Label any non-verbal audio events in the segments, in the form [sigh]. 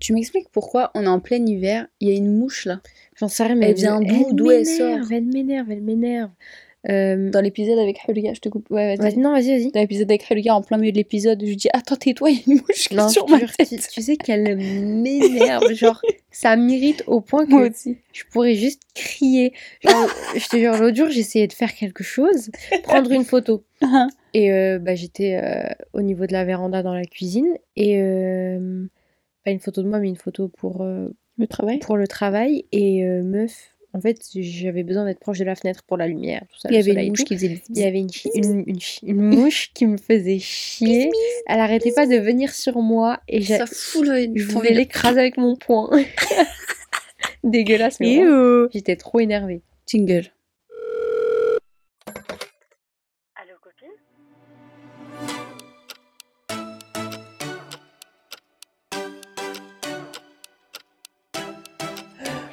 Tu m'expliques pourquoi on est en plein hiver, il y a une mouche là J'en sais rien, mais Elle vient d'où D'où elle sort m'énerve, Elle m'énerve, elle m'énerve. Euh, Dans l'épisode avec Hulga, je te coupe. Ouais, vas-y. non, vas-y, vas-y. Dans l'épisode avec Hulga, en plein milieu de l'épisode, je lui dis Attends, tais-toi, il y a une mouche qui Non, est sur ma tête. tu, tu sais qu'elle m'énerve, [laughs] genre ça m'irrite au point que Moi aussi. je pourrais juste crier. Genre, je te jure, l'autre jour, j'essayais de faire quelque chose, prendre une photo. [laughs] Et euh, bah, j'étais euh, au niveau de la véranda dans la cuisine et euh, pas une photo de moi, mais une photo pour, euh, Le travail pour le travail. Et euh, meuf, en fait, j'avais besoin d'être proche de la fenêtre pour la lumière. Tout ça, Il y avait une mouche qui faisait Il y avait une, chi- une, une chi- une mouche qui me faisait chier. Elle arrêtait pas de venir sur moi et Ça fout le. je voulais l'écraser avec mon poing. [laughs] [laughs] Dégueulasse, mais vraiment, j'étais trop énervée. Jingle.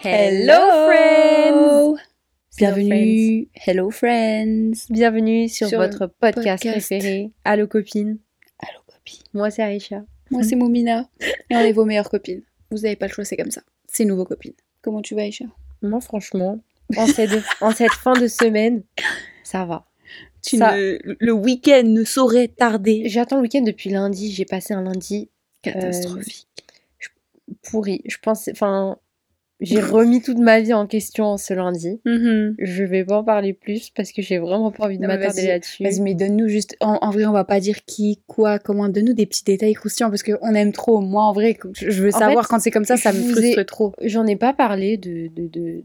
Hello friends Bienvenue. Hello friends Bienvenue sur, Sur votre podcast, podcast. préféré, Allô copine. Allô copine Moi c'est Aïcha. Moi c'est Momina et on est vos meilleures copines. Vous avez pas le choix, c'est comme ça. C'est nos vos copines. Comment tu vas Aïcha? Moi franchement, en cette, en cette fin de semaine, ça va. Tu Ça- ne- Le week-end ne saurait tarder. J'attends le week-end depuis lundi. J'ai passé un lundi Catastrophique. pourri. Je pense, enfin, j'ai remis toute ma vie en question ce lundi. Mhm. Je vais pas en parler plus parce que j'ai vraiment pas envie de m'attarder là-dessus. Vas-y, mais donne-nous juste. En, en vrai, on va pas dire qui, quoi, comment. Donne-nous des petits détails croustillants parce qu'on aime trop. Moi, en vrai, je veux En savoir fait, quand c'est comme ça, ça me frustre ai- trop. J'en ai pas parlé de de de,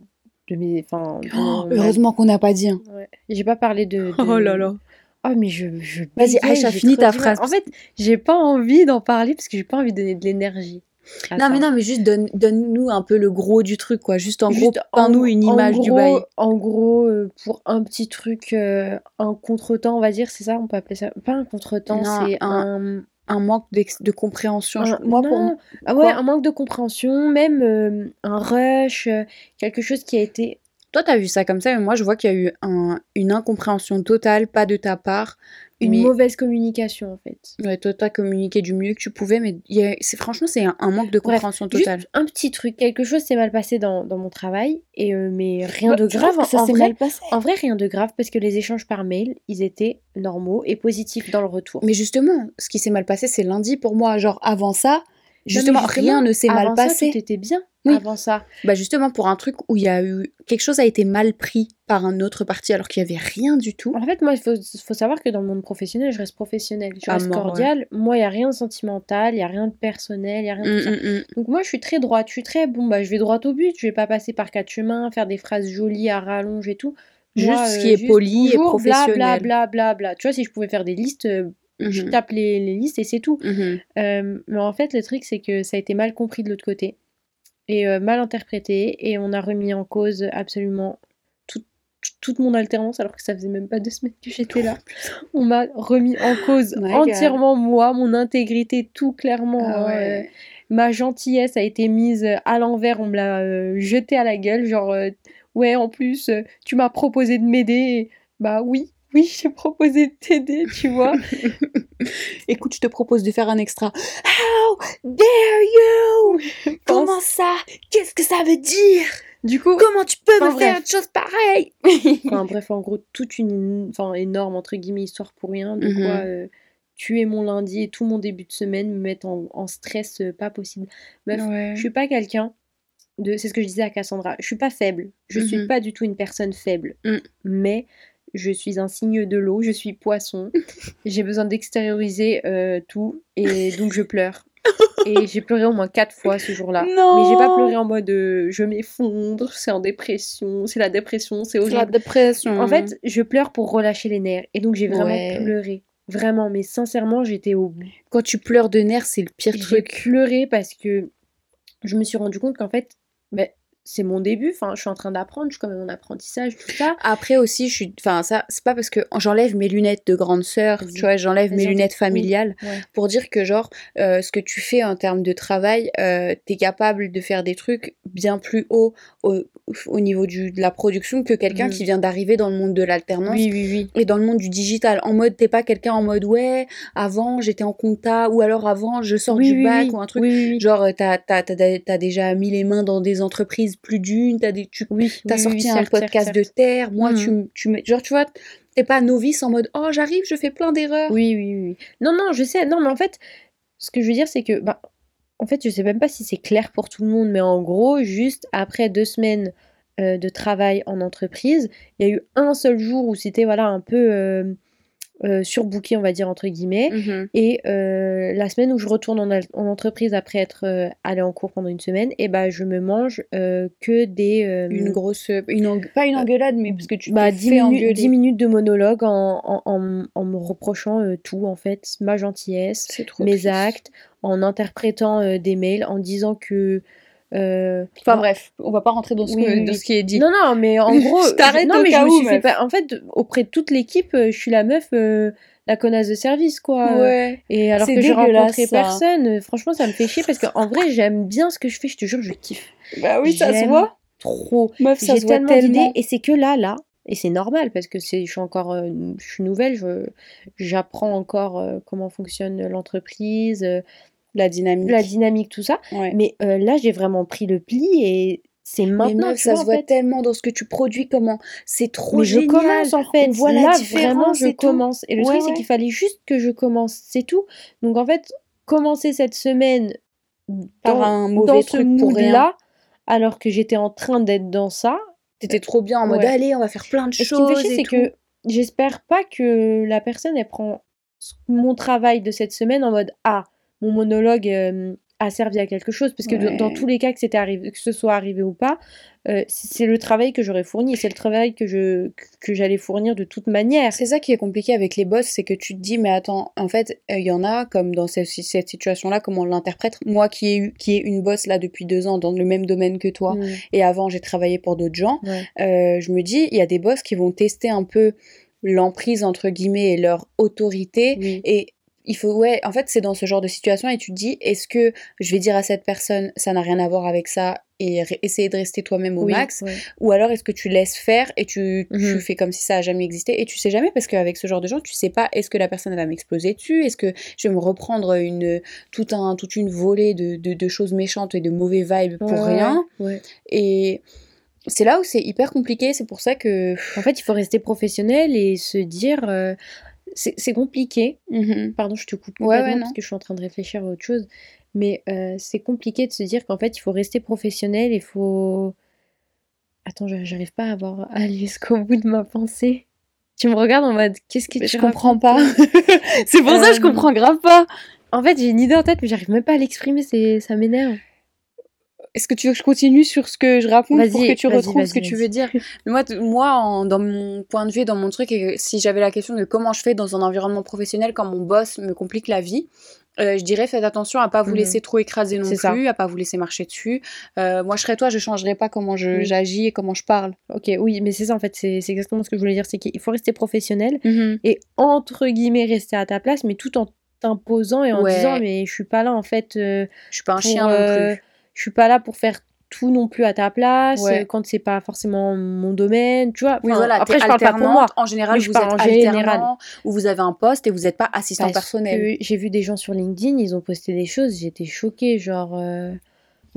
de mes, enfin, Oh, heureusement qu'on n'a pas dit. hein. Ouais. J'ai pas parlé de. de- Oh là là. Oh mais je. je Vas-y, Aïcha, finis ta phrase. En fait, j'ai pas envie d'en parler parce que j'ai pas envie de donner de l'énergie. À Non, mais non, mais juste donne, donne-nous un peu le gros du truc, quoi. Juste en Juste gros, peins-nous une image du bail. En gros, euh, pour un petit truc, euh, un contretemps, on va dire, c'est ça, on peut appeler ça? Pas un contretemps, c'est un. Un manque de compréhension. je- un- moi, pour non, moi. ah ouais, quoi? un manque de compréhension, même euh, un rush, quelque chose qui a été. Toi, t'as vu ça comme ça, mais moi, je vois qu'il y a eu un, une incompréhension totale, pas de ta part. Une mais- mauvaise communication en fait. Ouais, toi, t'as communiqué du mieux que tu pouvais, mais il y a- c'est franchement, c'est un, un manque de Bref, compréhension totale. Juste un petit truc, quelque chose s'est mal passé dans, dans mon travail, et, euh, mais rien Bah, de tu grave. ça en, s'est vrai, mal passé en vrai, rien de grave parce que les échanges par mail, ils étaient normaux et positifs dans le retour. Mais justement, ce qui s'est mal passé, c'est lundi pour moi. Genre, avant ça, justement, justement, rien ne s'est mal Avant ça, passé. tout était bien. Oui. Avant ça. Bah justement pour un truc où il y a eu quelque chose a été mal pris par un autre parti alors qu'il y avait rien du tout. En fait, moi, il faut, faut savoir que dans le monde professionnel, je reste professionnelle. Je À reste ouais. cordiale. Moi, il n'y a rien de sentimental, il n'y a rien de personnel, il n'y a rien de tout ça. Mm, mm, mm. Donc moi, je suis très droite. Je suis très, bon, bah, je vais droit au but. Je vais pas passer par quatre chemins, faire des phrases jolies à rallonge et tout. Juste Moi, ce euh, qui est juste poli et professionnel. Bla, bla, bla, bla. Tu vois, si je pouvais faire des listes, euh, je Mhm. tape les, les listes et c'est tout. Mhm. Euh, mais en fait, le truc, c'est que ça a été mal compris de l'autre côté et euh, mal interprété et on a remis en cause absolument tout- tout- toute mon alternance alors que ça faisait même pas deux semaines que j'étais là. [laughs] On m'a remis en cause God. entièrement moi, mon intégrité, tout clairement. Ah ouais. euh, ma gentillesse a été mise à l'envers, on me l'a euh, jetée à la gueule, genre euh, ouais en plus euh, tu m'as proposé de m'aider, bah oui. [laughs] Oui, j'ai proposé de t'aider, tu vois. [laughs] Écoute, je te propose de faire un extra. How dare you? [laughs] Comment ça? Qu'est-ce que ça veut dire? Du coup, Comment tu peux me faire une chose pareille? Enfin bref, en gros, toute une enfin, énorme entre guillemets histoire pour rien, de quoi euh, tuer mon lundi et tout mon début de semaine, me mettre en, en stress euh, pas possible. Meuf, Ouais. je suis pas quelqu'un de. C'est ce que je disais à Cassandra, je suis pas faible, je suis Mhm. pas du tout une personne faible, Mm. mais je suis un signe de l'eau, je suis poisson, [laughs] j'ai besoin d'extérioriser euh, tout et donc je pleure. [laughs] Et j'ai pleuré au moins quatre fois ce jour-là. Non. Mais j'ai pas pleuré en mode euh, je m'effondre, c'est en dépression, c'est la dépression, c'est C'est horrible. la dépression. En fait, je pleure pour relâcher les nerfs. Et donc, j'ai vraiment Ouais. pleuré. Vraiment, mais sincèrement, j'étais au bout. quand tu pleures de nerfs, c'est le pire J'ai truc. pleuré parce que je me suis rendu compte qu'en fait, ben, c'est mon début. Enfin, je suis en train d'apprendre, je suis quand même en apprentissage, tout ça. Après aussi, je suis, enfin ça, c'est pas parce que j'enlève mes lunettes de grande sœur, tu vois, j'enlève mes lunettes familiales pour dire que genre euh, ce que tu fais en termes de travail, euh, t'es capable de faire des trucs bien plus haut au, au niveau du, de la production que quelqu'un mm. qui vient d'arriver dans le monde de l'alternance oui, oui, oui. et dans le monde du digital. En mode, t'es pas quelqu'un en mode ouais, avant j'étais en compta ou alors avant je sors du bac ou un truc. Genre t'as as, as, déjà mis les mains dans des entreprises plus d'une, t'as des tu as sorti un podcast de terre. Moi, tu mm. tu mets genre tu vois t'es pas novice en mode oh j'arrive, je fais plein d'erreurs. Oui, oui, oui. Non, non, je sais. Non, mais en fait, ce que je veux dire, c'est que bah, en fait, je sais même pas si c'est clair pour tout le monde, mais en gros, juste après deux semaines euh, de travail en entreprise, il y a eu un seul jour où c'était voilà un peu euh, euh, surbooké, on va dire entre guillemets, mhm. et la semaine où je retourne en, entreprise après être allé en cours pendant une semaine, et eh bah je me mange que des une grosse, une pas une engueulade, mais parce que tu bah, 10 minutes, 10 minutes de monologue en, en, en me reprochant tout en fait, ma gentillesse, mes actes en interprétant euh, des mails, en disant que euh, enfin bref, on va pas rentrer dans ce, ce qui est dit. Non, non, mais en [laughs] gros, je t'arrête non, mais je me suis fait pas... En fait, auprès de toute l'équipe, euh, je suis la meuf, la connasse de service, quoi. Ouais. Et alors que j'ai rencontré personne, franchement, ça me fait chier parce qu'en vrai, j'aime bien ce que je fais. Je te jure, je kiffe. Bah oui, ça se voit. Trop. Meuf, ça se voit tellement. Et c'est que là, là, et c'est normal parce que c'est, je suis encore, euh, je suis nouvelle, je, j'apprends encore euh, comment fonctionne l'entreprise, euh, la dynamique, la dynamique, tout ça. Mais là, j'ai vraiment pris le pli et c'est maintenant. ça se voit tellement dans ce que tu produis, comment c'est trop Mais génial. Je commence en fait. voilà là, vraiment, je commence. Et le truc, c'est qu'il fallait juste que je commence, c'est tout. Donc en fait, commencer cette semaine par dans, un mauvais truc pour rien. là, alors que j'étais en train d'être dans ça, T'étais trop bien en mode allez, on va faire plein de choses. Ce qui me fait c'est que j'espère pas que la personne elle prend mon travail de cette semaine en mode ah mon monologue euh, a servi à quelque chose parce que dans tous les cas que arrivé que ce soit arrivé ou pas euh, c'est le travail que j'aurais fourni c'est le travail que je que j'allais fournir de toute manière. C'est ça qui est compliqué avec les boss c'est que tu te dis mais attends en fait il y en a comme dans cette, cette situation là comment on l'interprète. Moi qui ai eu qui est une boss là depuis deux ans dans le même domaine que toi mm. et avant j'ai travaillé pour d'autres gens euh, je me dis il y a des boss qui vont tester un peu l'emprise entre guillemets et leur autorité et il faut ouais en fait c'est dans ce genre de situation et tu te dis est-ce que je vais dire à cette personne ça n'a rien à voir avec ça et essayer de rester toi-même au max? ou alors est-ce que tu laisses faire et tu, tu, mhm. fais comme si ça a jamais existé et tu sais jamais parce qu'avec ce genre de gens tu sais pas est-ce que la personne va m'exploser dessus? Est-ce que je vais me reprendre une tout un toute une volée de, de, choses méchantes et de mauvais vibes pour rien? et c'est là où c'est hyper compliqué, c'est pour ça que... En fait, il faut rester professionnel et se dire, euh, c'est compliqué. Mm-hmm. Pardon, je te coupe complètement parce que je suis en train de réfléchir à autre chose. Mais euh, c'est compliqué de se dire qu'en fait, il faut rester professionnel, il faut. Attends, j'arrive pas à, avoir... [laughs] aller jusqu'au bout de ma pensée. Tu me regardes en mode qu'est-ce que tu Je comprends pas. [laughs] c'est pour ça que je euh, comprends grave pas. En fait, j'ai une idée en tête, mais j'arrive même pas à l'exprimer, ça m'énerve. Est-ce que tu veux que je continue sur ce que je raconte pour que tu retrouves ce que tu veux dire? [laughs] Moi, moi dans mon point de vue, dans mon truc, et si j'avais la question de comment je fais dans un environnement professionnel quand mon boss me complique la vie, euh, je dirais faites attention à pas vous mhm. laisser trop écraser non plus, à pas vous laisser marcher dessus. Euh, moi, je serais toi, je changerais pas comment j'agis et comment je parle. Ok, oui, mais c'est ça en fait, c'est exactement ce que je voulais dire, c'est qu'il faut rester professionnel mhm. et entre guillemets rester à ta place, mais tout en t'imposant et en disant mais je suis pas là en fait. Euh, je suis pas un chien non plus je suis pas là pour faire tout non plus à ta place quand c'est pas forcément mon domaine tu vois oui, voilà, après je parle pas pour moi. en général vous êtes en général. ou vous avez un poste et vous n'êtes pas assistant personnel. j'ai vu des gens sur LinkedIn ils ont posté des choses j'étais choquée genre euh,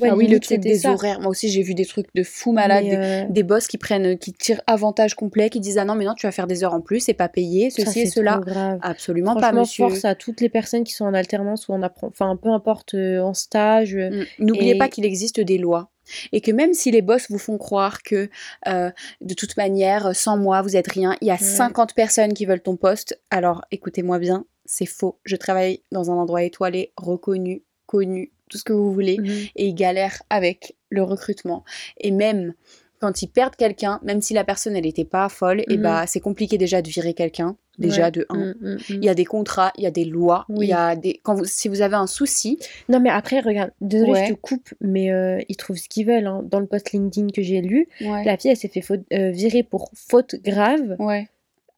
ah oui, le truc des horaires. Moi aussi, j'ai vu des trucs de fou malade, euh, des, boss qui prennent, qui tirent avantage complet, qui disent ah non mais non, tu vas faire des heures en plus, c'est pas payé, ceci et cela. Absolument pas, monsieur. force à toutes les personnes qui sont en alternance ou en apprend, enfin peu importe euh, en stage. Mm. N'oubliez pas qu'il existe des lois. Et que même si les boss vous font croire que euh, de toute manière, sans moi, vous êtes rien, il y a 50 personnes qui veulent ton poste, alors écoutez-moi bien, c'est faux. Je travaille dans un endroit étoilé, reconnu, connu, tout ce que vous voulez, mhm. et ils galèrent avec le recrutement. Et même quand ils perdent quelqu'un, même si la personne elle était pas folle, et Mhm. bah c'est compliqué déjà de virer quelqu'un. Déjà Ouais. de un. Mm, mm, mm. Il y a des contrats, il y a des lois, il y a des quand vous, si vous avez un souci, Non, mais après, regarde, désolée, Ouais. je te coupe, mais euh, ils trouvent ce qu'ils veulent. hein. Dans le post LinkedIn que j'ai lu, ouais, la fille, elle s'est fait faute- euh, virer pour faute grave, ouais.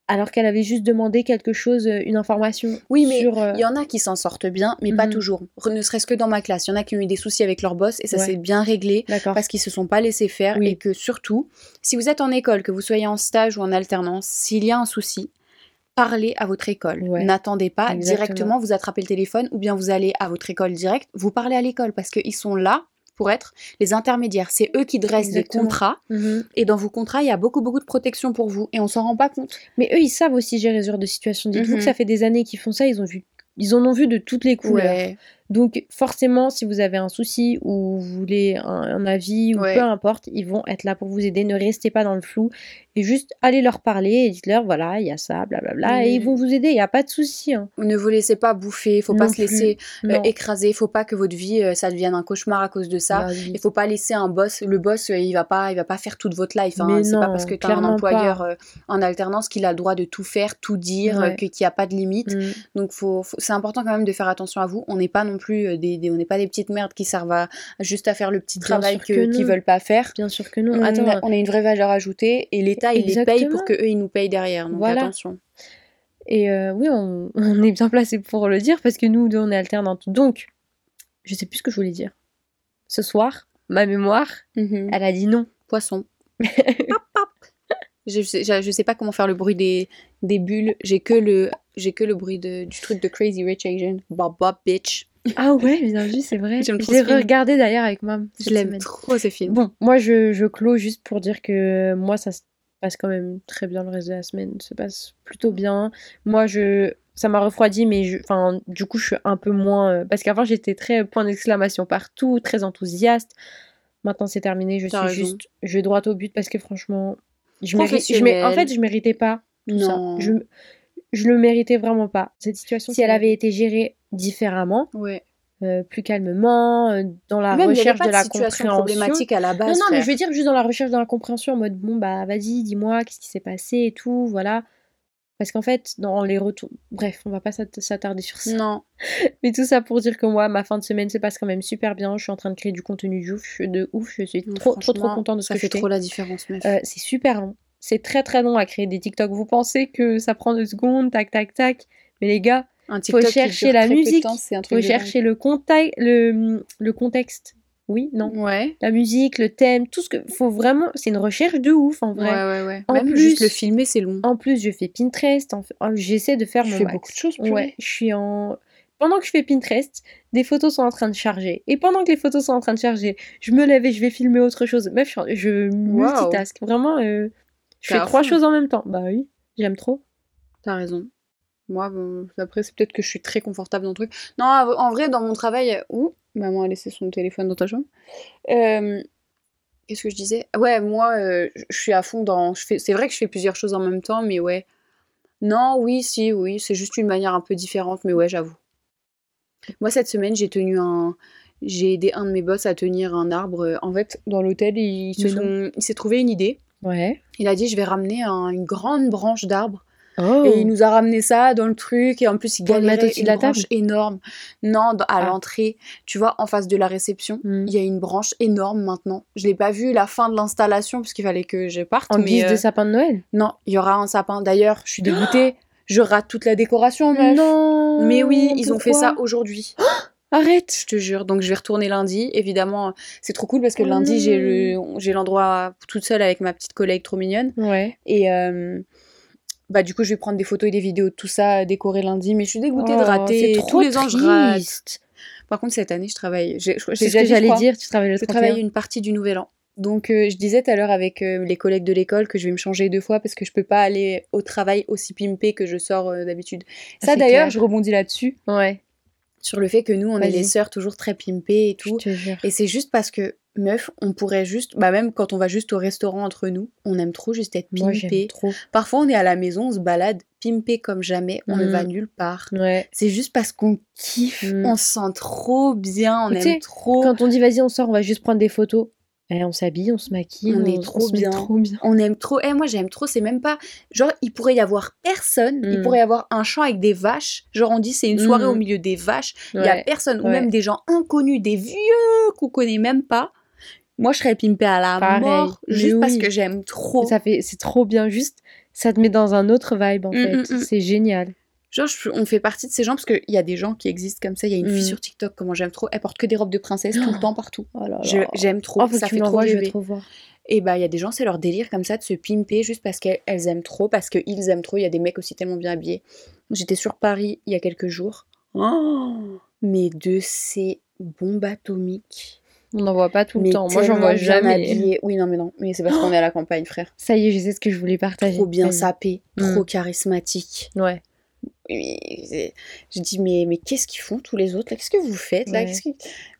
Alors qu'elle avait juste demandé quelque chose, euh, une information Oui, mais euh, il y en a qui s'en sortent bien, mais pas Mhm. toujours. Ne serait-ce que dans ma classe, il y en a qui ont eu des soucis avec leur boss et ça Ouais. s'est bien réglé. Parce qu'ils se sont pas laissés faire Oui. et que surtout, si vous êtes en école, que vous soyez en stage ou en alternance, s'il y a un souci, parlez à votre école. Ouais. N'attendez pas Exactement. directement, vous attrapez le téléphone ou bien vous allez à votre école direct, vous parlez à l'école parce qu'ils sont là pour être les intermédiaires. C'est eux qui dressent Exactement. des contrats Mhm. et dans vos contrats, il y a beaucoup beaucoup de protection pour vous et on s'en rend pas compte. Mais eux, ils savent aussi gérer ce genre de situation. Dites-vous Mhm. que ça fait des années qu'ils font ça, ils ont vu... Ils en ont vu de toutes les couleurs. Ouais. Donc forcément, si vous avez un souci ou vous voulez un, un avis ou Ouais. peu importe, ils vont être là pour vous aider. Ne restez pas dans le flou et juste allez leur parler et dites-leur voilà, il y a ça, blablabla, et Mhm. ils vont vous aider. Il n'y a pas de souci. hein. Ne vous laissez pas bouffer, faut pas se laisser euh, écraser, faut pas que votre vie euh, ça devienne un cauchemar à cause de ça. Bah. Il faut pas laisser un boss. Le boss, euh, il va pas, il va pas faire toute votre life. Hein. C'est pas parce que tu as un employeur euh, en alternance qu'il a le droit de tout faire, tout dire, Ouais. qu'il n'y a pas de limite. Mm. Donc, faut, faut- c'est important quand même de faire attention à vous. On n'est pas non plus euh, des, des- on n'est pas des petites merdes qui servent à, juste à faire le petit Bien travail qu'ils non. veulent pas faire. Bien sûr que non. On, a, on a une vraie valeur ajoutée et l'État il les paye pour que eux ils nous payent derrière. Donc Voilà. attention. et euh, oui, on, [laughs] on est bien placé pour le dire parce que nous deux, on est alternantes. Donc, je sais plus ce que je voulais dire. Ce soir, ma mémoire, Mhm. elle a dit non. Poisson. [laughs] Pop, pop. Je je, je sais pas comment faire le bruit des, des bulles. J'ai que le j'ai que le bruit de, du truc de Crazy Rich Asian. Bob Bob bitch. Ah ouais, bien vu, c'est vrai. [laughs] J'aime Je trop l'ai ce film. regardé d'ailleurs avec mam. Je l'aime trop ce film. Bon, moi je, je clôt juste pour dire que moi ça se passe quand même très bien le reste de la semaine, se passe plutôt bien. Moi je ça m'a refroidi mais je enfin du coup je suis un peu moins euh, parce qu'avant j'étais très point d'exclamation partout, très enthousiaste. Maintenant c'est terminé, je suis raison. juste je vais droit au but parce que franchement je je mé- en fait je méritais pas tout ça. Je je le méritais vraiment pas. Cette situation si elle avait été gérée différemment, Ouais. euh, plus calmement, euh, dans la Même y recherche de la compréhension. problématique à la base. Non, non, mais je veux dire juste dans la recherche de la compréhension, en mode bon, bah vas-y, dis-moi, qu'est-ce qui s'est passé et tout, voilà. Parce qu'en fait, dans les retours. Bref, on va pas s'at- s'attarder sur ça. Non. [laughs] Mais tout ça pour dire que moi, ma fin de semaine se passe quand même super bien. Je suis en train de créer du contenu de ouf. Je, de ouf. Je suis trop, trop, trop contente de ce ça que fait je fais. trop la différence, meuf. Euh, c'est super long. C'est très très long à créer des TikTok. Vous pensez que ça prend deux secondes, tac, tac, tac. Mais les gars, un TikTok qui chercher la musique, un faut chercher le, contact, le, le contexte. Oui, non. Ouais. La musique, le thème, tout ce que. Faut vraiment. C'est une recherche de ouf en Ouais, vrai. ouais, ouais. En Même plus- juste le filmer, c'est long. En plus, je fais Pinterest. en- en- J'essaie de faire mon fais max. beaucoup de choses. Ouais, je suis en. Pendant que je fais Pinterest, des photos sont en train de charger. Et pendant que les photos sont en train de charger, je me lève et je vais filmer autre chose. Meuf, je, je multitask. Vraiment, euh, je fais trois fond. choses en même temps. Bah oui, j'aime trop. T'as raison. Moi, bon, après, c'est peut-être que je suis très confortable dans le truc. Non, en vrai, dans mon travail, où maman a laissé son téléphone dans ta chambre. Euh, Qu'est-ce que je disais? Ouais, moi, euh, je suis à fond dans. fais- C'est vrai que je fais plusieurs choses en même temps, mais ouais. Non, oui, si, oui, c'est juste une manière un peu différente, mais ouais, j'avoue. Moi, cette semaine, j'ai tenu un. J'ai aidé un de mes boss à tenir un arbre. En fait, dans l'hôtel, il, se sont- s'est trouvé une idée. Ouais. Il a dit, je vais ramener un- une grande branche d'arbre Oh. et il nous a ramené ça dans le truc. Et en plus, il mettre galérait de une la table branche énorme. Non, dans- à Ah. l'entrée, tu vois, en face de la réception, Hmm. il y a une branche énorme maintenant. Je l'ai pas vu la fin de l'installation parce qu'il fallait que je parte. En mais guise euh, de sapin de Noël non, il y aura un sapin. D'ailleurs, je suis [gasps] dégoûtée. je rate toute la décoration, meuf. Non Mais oui, ils ont fait ça aujourd'hui. [gasps] Arrête Je te jure. Donc je vais retourner lundi. Évidemment, c'est trop cool parce que Oh lundi, j'ai le, j'ai l'endroit toute seule avec ma petite collègue trop mignonne. Ouais. Et euh, bah du coup, je vais prendre des photos et des vidéos de tout ça, décorer lundi. Mais je suis dégoûtée de Oh, rater. c'est Tous trop les ans, je rate. Par contre, cette année, je travaille. j'ai- déjà j'allais dire, tu travailles le Je 31. travaille une partie du Nouvel An. Donc, euh, je disais tout à l'heure avec euh, les collègues de l'école que je vais me changer deux fois parce que je peux pas aller au travail aussi pimpé que je sors euh, d'habitude. Ah, Ça, d'ailleurs, je rebondis là-dessus Ouais, sur le fait que nous, on est les sœurs toujours très pimpées et je tout. te jure. Et c'est juste parce que, meuf, on pourrait juste, bah même quand on va juste au restaurant entre nous, on aime trop juste être Moi, pimpé. trop. Parfois, on est à la maison, on se balade pimpé comme jamais, on ne va nulle part. Ouais. C'est juste parce qu'on kiffe, Mhm. on se sent trop bien, on tu aime sais, trop. Quand on dit vas-y, on sort, on va juste prendre des photos. Eh, on s'habille, on se maquille, on, est trop, bien. trop bien. On aime trop. Eh, moi, j'aime trop. C'est même pas. Genre, il pourrait y avoir personne. Il Mm. pourrait y avoir un champ avec des vaches. Genre, on dit c'est une soirée Mm. au milieu des vaches. Il y a Ouais. personne. Ou Ouais. même des gens inconnus, des vieux qu'on connaît même pas. Moi, je serais pimpée à la Pareil. mort. Juste parce que j'aime trop. Ça fait, c'est trop bien. Juste, ça te met dans un autre vibe en Mm, fait. mm, mm. C'est génial. Genre, je- on fait partie de ces gens parce qu'il y a des gens qui existent comme ça. Il y a une Mm. fille sur TikTok, comment j'aime trop. Elle porte que des robes de princesse tout le [gasps] temps, partout. Oh J'aime trop. Oh, ça fait trop je vais trop voir. Et bah, il y a des gens, c'est leur délire comme ça de se pimper juste parce qu'elles elles aiment trop, parce qu'ils aiment trop. Il y a des mecs aussi tellement bien habillés. J'étais sur Paris il y a quelques jours. Oh, mais de ces bombes atomiques. On n'en voit pas tout le mais temps. Moi, j'en vois jamais. Oui, non, mais non. Mais c'est parce qu'on est à la campagne, frère. Ça y est, je sais ce que je voulais partager. Trop bien sapé, Mm. trop charismatique. Ouais. Je dis, mais, mais qu'est-ce qu'ils font tous les autres Qu'est-ce que vous faites là? Ouais. Que-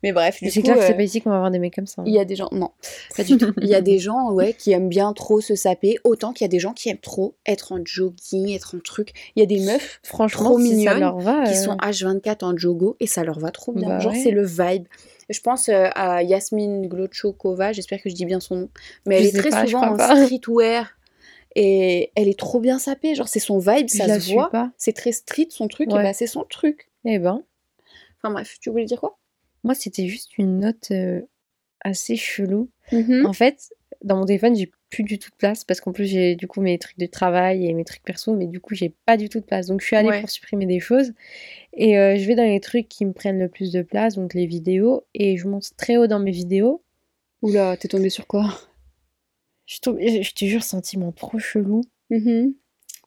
Mais bref, C'est clair que euh, c'est pas ici qu'on va avoir des mecs comme ça. hein. il y a des gens, non, pas du tout. Il y a des gens, ouais, qui aiment bien trop se saper, autant qu'il y a des gens qui aiment trop être en jogging, être en truc. Il y a des meufs Franchement, trop si ça mignonnes leur va. qui euh, sont H24 en jogo et ça leur va trop bien. Bah Genre, ouais. c'est le vibe. Je pense euh, à Yasmine Glochokova, j'espère que je dis bien son nom, mais elle Je est très pas, je souvent en pas. [laughs] streetwear et elle est trop bien sapée. Genre, c'est son vibe, je ça la se voit. C'est très street son truc, et bah c'est son truc. Eh ben, Enfin bref, tu voulais dire quoi? Moi, c'était juste une note euh, assez chelou. Mhm. En fait, dans mon téléphone, j'ai plus du tout de place parce qu'en plus, j'ai du coup mes trucs de travail et mes trucs perso, mais du coup, j'ai pas du tout de place. Donc, je suis allée Ouais. pour supprimer des choses et euh, je vais dans les trucs qui me prennent le plus de place, donc les vidéos, et je monte très haut dans mes vidéos. Oula, t'es tombée sur quoi? Je, tombe- je je te jure, sentiment trop chelou. Mhm.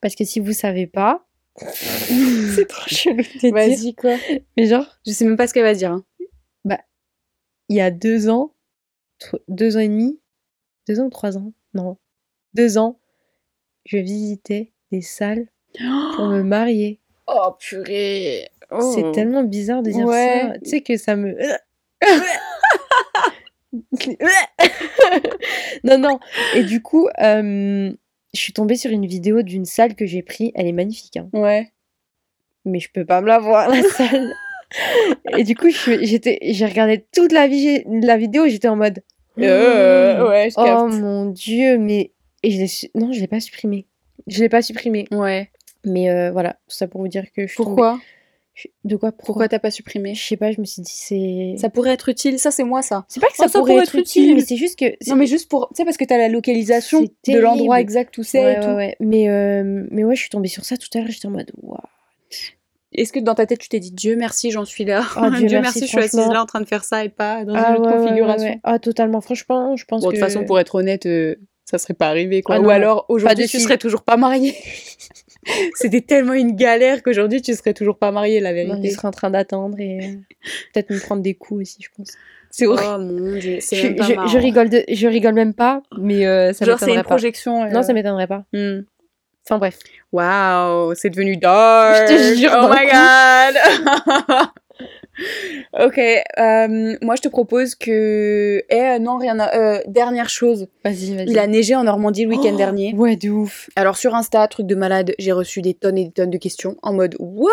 Parce que si vous savez pas, [laughs] c'est trop chelou. [laughs] Vas-y, quoi? Mais genre, Je sais même pas ce qu'elle va dire. hein. il y a deux ans, deux ans et demi, deux ans ou trois ans, non, deux ans, je visitais des salles pour me [gasps] marier. Oh purée C'est tellement bizarre de dire Ouais. ça. Tu sais que ça me. [laughs] non, non. Et du coup, euh, je suis tombée sur une vidéo d'une salle que j'ai pris. Elle est magnifique, hein. Ouais. mais je peux pas me la voir, la [laughs] salle. Et du coup, j'étais, j'ai regardé toute la, la vidéo et j'étais en mode. Euh, ouais, je Oh capte. mon dieu, mais. Et je su- Non, je l'ai pas supprimé. Je l'ai pas supprimé. Ouais. Mais euh, voilà, tout ça pour vous dire que je suis tombée- Pourquoi? Je- De quoi Pourquoi t'as pas supprimé? Je sais pas, je me suis dit, c'est. Ça pourrait être utile, ça c'est moi ça. C'est pas que Oh, ça, pourrait être utile, mais c'est juste que. Non mais juste pour, tu sais parce que t'as la localisation de l'endroit exact où c'est Ouais, et tout. ouais, ouais. Mais, euh, mais ouais, je suis tombée sur ça tout à l'heure, j'étais en mode, waouh. Est-ce que dans ta tête tu t'es dit Dieu merci j'en suis là? Oh, Dieu [laughs] merci, merci je suis assise là en train de faire ça et pas dans Ah, une autre ouais, ouais, ouais, configuration. ouais. Ah, totalement. Franchement, je pense Bon que. de toute façon pour être honnête euh, ça serait pas arrivé quoi. Ah Ou non, alors aujourd'hui tu serais toujours pas mariée. [laughs] C'était tellement une galère qu'aujourd'hui tu serais toujours pas mariée la Non, je vérité. serais en train d'attendre et euh, peut-être me prendre des coups aussi, je pense. C'est horrible. Oh mon dieu, Je, c'est même pas je- marrant. je rigole de, je rigole même pas, mais euh, ça Genre c'est une m'étonnerait pas. projection. euh, Non, ça m'étonnerait pas. hmm. Enfin bref. Waouh, c'est devenu dark. Je te jure, Oh my god. [laughs] [laughs] ok, euh, moi je te propose que. Eh non, rien à. euh, dernière chose. Vas-y, vas-y. Il a neigé en Normandie le week-end Oh, dernier. Ouais, de ouf. Alors sur Insta, truc de malade, j'ai reçu des tonnes et des tonnes de questions en mode What?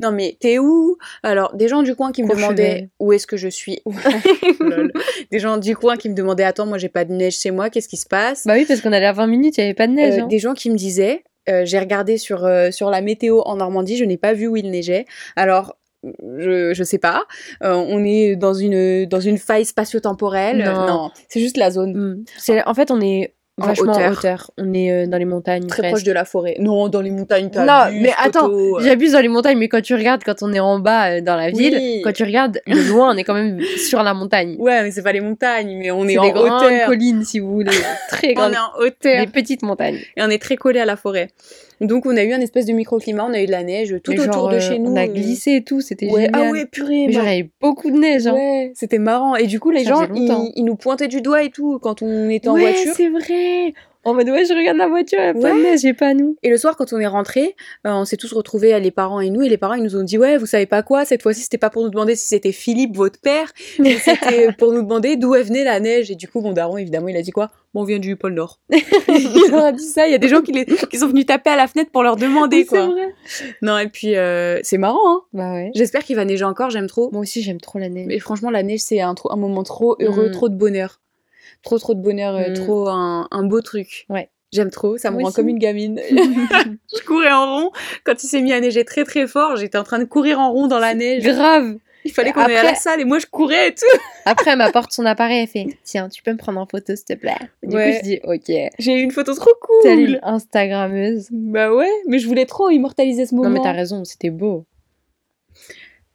Non mais t'es où? Alors des gens du coin qui me demandaient où est-ce que je suis. [laughs] Des gens du coin qui me demandaient Attends, moi j'ai pas de neige chez moi, qu'est-ce qui se passe? Bah oui, parce qu'on allait à 20 minutes, il y avait pas de neige. Euh, hein. des gens qui me disaient, j'ai regardé sur, sur la météo en Normandie, je n'ai pas vu où il neigeait. Alors, je, je sais pas. Euh, on est dans une, dans une faille spatio-temporelle. Non. c'est juste la zone Hmm. C'est- En fait, on est En vachement en hauteur. hauteur. On est euh, dans les montagnes. très presque. proche de la forêt. Non, dans les montagnes, t'as Non, mais attends, euh. J'abuse dans les montagnes, mais quand tu regardes, quand on est en bas euh, dans la Oui. ville, quand tu regardes de loin, on est quand même sur la montagne. [laughs] Ouais, mais c'est pas les montagnes, mais on est, C'est en des grandes hauteur. collines, si vous voulez. [laughs] Très On grandes. est en hauteur. Des petites montagnes. Et on est très collé à la forêt. Donc on a eu un espèce de microclimat, on a eu de la neige tout Mais autour genre, de euh, chez nous. On a euh, glissé et tout, c'était Ouais. génial. Ah ouais, purée. Mais genre, bah- il y avait beaucoup de neige. Hein. Ouais, c'était marrant. Et du coup, les Ça gens, ils nous pointaient du doigt et tout quand on était en Ouais, voiture. c'est vrai. En mode, ouais, je regarde la voiture, a pas Ouais. de neige, j'ai pas nous. Et le soir, quand on est rentré, on s'est tous retrouvés, euh, les parents et nous, et les parents, ils nous ont dit, ouais, vous savez pas quoi, cette fois-ci, c'était pas pour nous demander si c'était Philippe, votre père, mais [laughs] c'était pour nous demander d'où elle venait la neige. Et du coup, mon daron, évidemment, il a dit quoi? Bon, on vient du pôle Nord. [laughs] il leur a dit ça. Il y a des gens qui, les- qui sont venus taper à la fenêtre pour leur demander, Oui, quoi. vrai. Non, et puis, euh, c'est marrant, hein. Bah ouais. J'espère qu'il va neiger encore, j'aime trop. Moi aussi, j'aime trop la neige. Mais franchement, la neige, c'est un, un moment trop heureux, Mm. trop de bonheur. Trop, trop de bonheur, euh, Mm. trop un, un beau truc. Ouais. J'aime trop, ça me Moi rend aussi. comme une gamine. [laughs] [laughs] je courais en rond. Quand il s'est mis à neiger très très fort, j'étais en train de courir en rond dans la neige. Grave. Il fallait qu'on aille à la salle et moi je courais et tout. [laughs] Après, elle m'apporte son appareil, elle fait Tiens, tu peux me prendre en photo, s'il te plaît? Du Ouais. coup, je dis Ok. J'ai eu une photo trop cool. T'es une Instagrammeuse. Bah ouais, mais je voulais trop immortaliser ce moment. Non, mais t'as raison, c'était beau.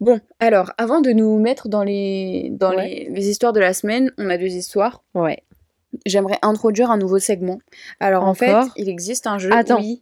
Bon, alors, avant de nous mettre dans les, dans Ouais. les, les histoires de la semaine, on a deux histoires. Ouais. J'aimerais introduire un nouveau segment. Alors, en fait, il existe un jeu. Attends. Oui.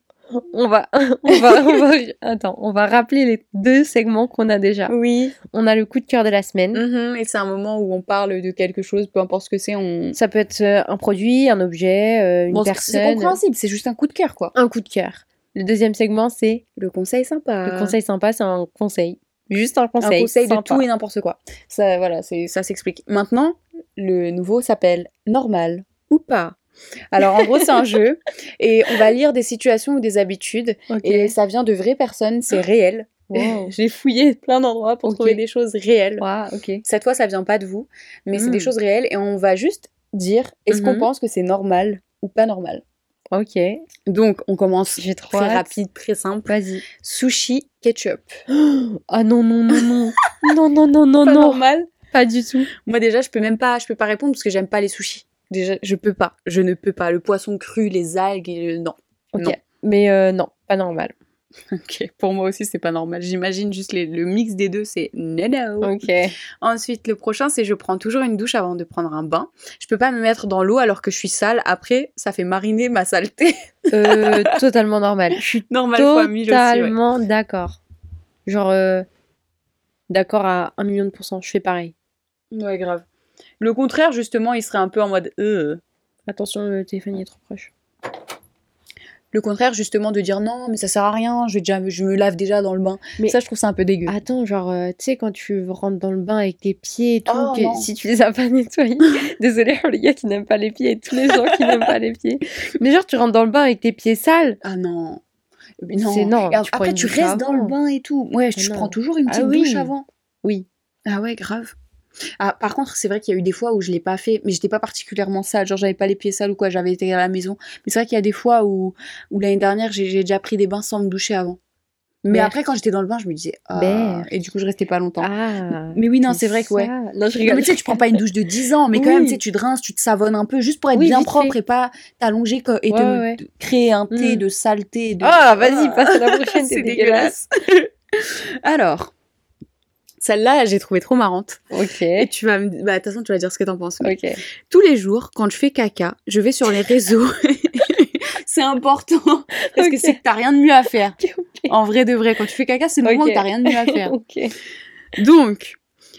On va, [laughs] on va, on va, attends, on va rappeler les deux segments qu'on a déjà. Oui. On a le coup de cœur de la semaine. Mhm, Et c'est un moment où on parle de quelque chose, peu importe ce que c'est. On... Ça peut être euh, un produit, un objet, euh, une Bon, c'est- c'est personne. compréhensible, c'est juste un coup de cœur, quoi. Un coup de cœur. Le deuxième segment, c'est Le conseil sympa. le conseil sympa, c'est un conseil. Juste un conseil. Un conseil de tout et n'importe quoi. Ça, voilà, c'est, ça s'explique. Maintenant, le nouveau s'appelle normal ou pas. Alors, en gros, c'est un [laughs] jeu et on va lire des situations ou des habitudes et ça vient de vraies personnes, c'est réel. Wow. [laughs] J'ai fouillé plein d'endroits pour trouver des choses réelles. Cette fois, ça vient pas de vous, mais c'est des choses réelles et on va juste dire est-ce qu'on Mhm. pense que c'est normal ou pas normal? Ok. Donc, on commence J'ai trop très hâte. rapide, très simple. Vas-y. Sushi ketchup. [gasps] Ah non, non, non, non. [laughs] non, non, non, non, Pas non. normal Pas du tout. Moi déjà, je peux même pas, je peux pas répondre parce que j'aime pas les sushis. Déjà, je peux pas, je ne peux pas. Le poisson cru, les algues, et le- non. Ok. Non. Mais euh, non, pas normal. Ok, pour moi aussi c'est pas normal. J'imagine juste les- le mix des deux, c'est no no. Ok. Ensuite, le prochain, c'est je prends toujours une douche avant de prendre un bain. Je peux pas me mettre dans l'eau alors que je suis sale. Après, ça fait mariner ma saleté. Euh, [laughs] totalement normal. Je suis Normal ouais. totalement d'accord. Genre, euh, d'accord à un million de pourcents. Je fais pareil. Ouais, grave. Le contraire, justement, il serait un peu en mode. euh. Attention, le téléphone il est trop proche. Le contraire, justement, de dire non, mais ça sert à rien. Je, déjà, je me lave déjà dans le bain. Mais- ça, je trouve ça un peu dégueu. Attends, genre, euh, tu sais, quand tu rentres dans le bain avec tes pieds et tout, Oh, que- si tu les as pas [laughs] nettoyés. [laughs] Désolée pour les gars qui n'aiment pas les pieds et tous les gens qui n'aiment pas les pieds. [laughs] Mais genre, tu rentres dans le bain avec tes pieds sales. Ah non. Mais non. C'est non, Et tu après, tu restes dans le bain et tout. Ouais, je non. prends toujours une Ah petite oui. douche avant. Oui. Ah ouais, grave. Ah, par contre, c'est vrai qu'il y a eu des fois où je l'ai pas fait, mais j'étais pas particulièrement sale, genre j'avais pas les pieds sales ou quoi, j'avais été à la maison. Mais c'est vrai qu'il y a des fois où, où l'année dernière, j'ai déjà pris des bains sans me doucher avant. Mais après, quand j'étais dans le bain, je me disais, ah, et du coup, je restais pas longtemps. Ah. mais oui, non, c'est vrai que ouais. Non, je rigole. mais tu sais, tu prends pas une douche de 10 ans, mais quand même, tu sais, tu te rinces, tu te savonnes un peu, juste pour être Oui, bien propre fait. et pas t'allonger et Ouais, te, ouais, ouais. te créer un thé Mm. de saleté. De... Ah, vas-y, passe à la prochaine, [laughs] c'est c'est dégueulasse. [laughs] Alors, celle-là, j'ai trouvé trop marrante. Ok. Et tu vas me bah, de toute façon, tu vas dire ce que t'en penses. Ok. Tous les jours, quand je fais caca, je vais sur les réseaux. [laughs] c'est important. Parce que c'est que t'as rien de mieux à faire. [laughs] En vrai de vrai, quand tu fais caca, c'est le moment où t'as rien de mieux à faire. [laughs] ok. Donc,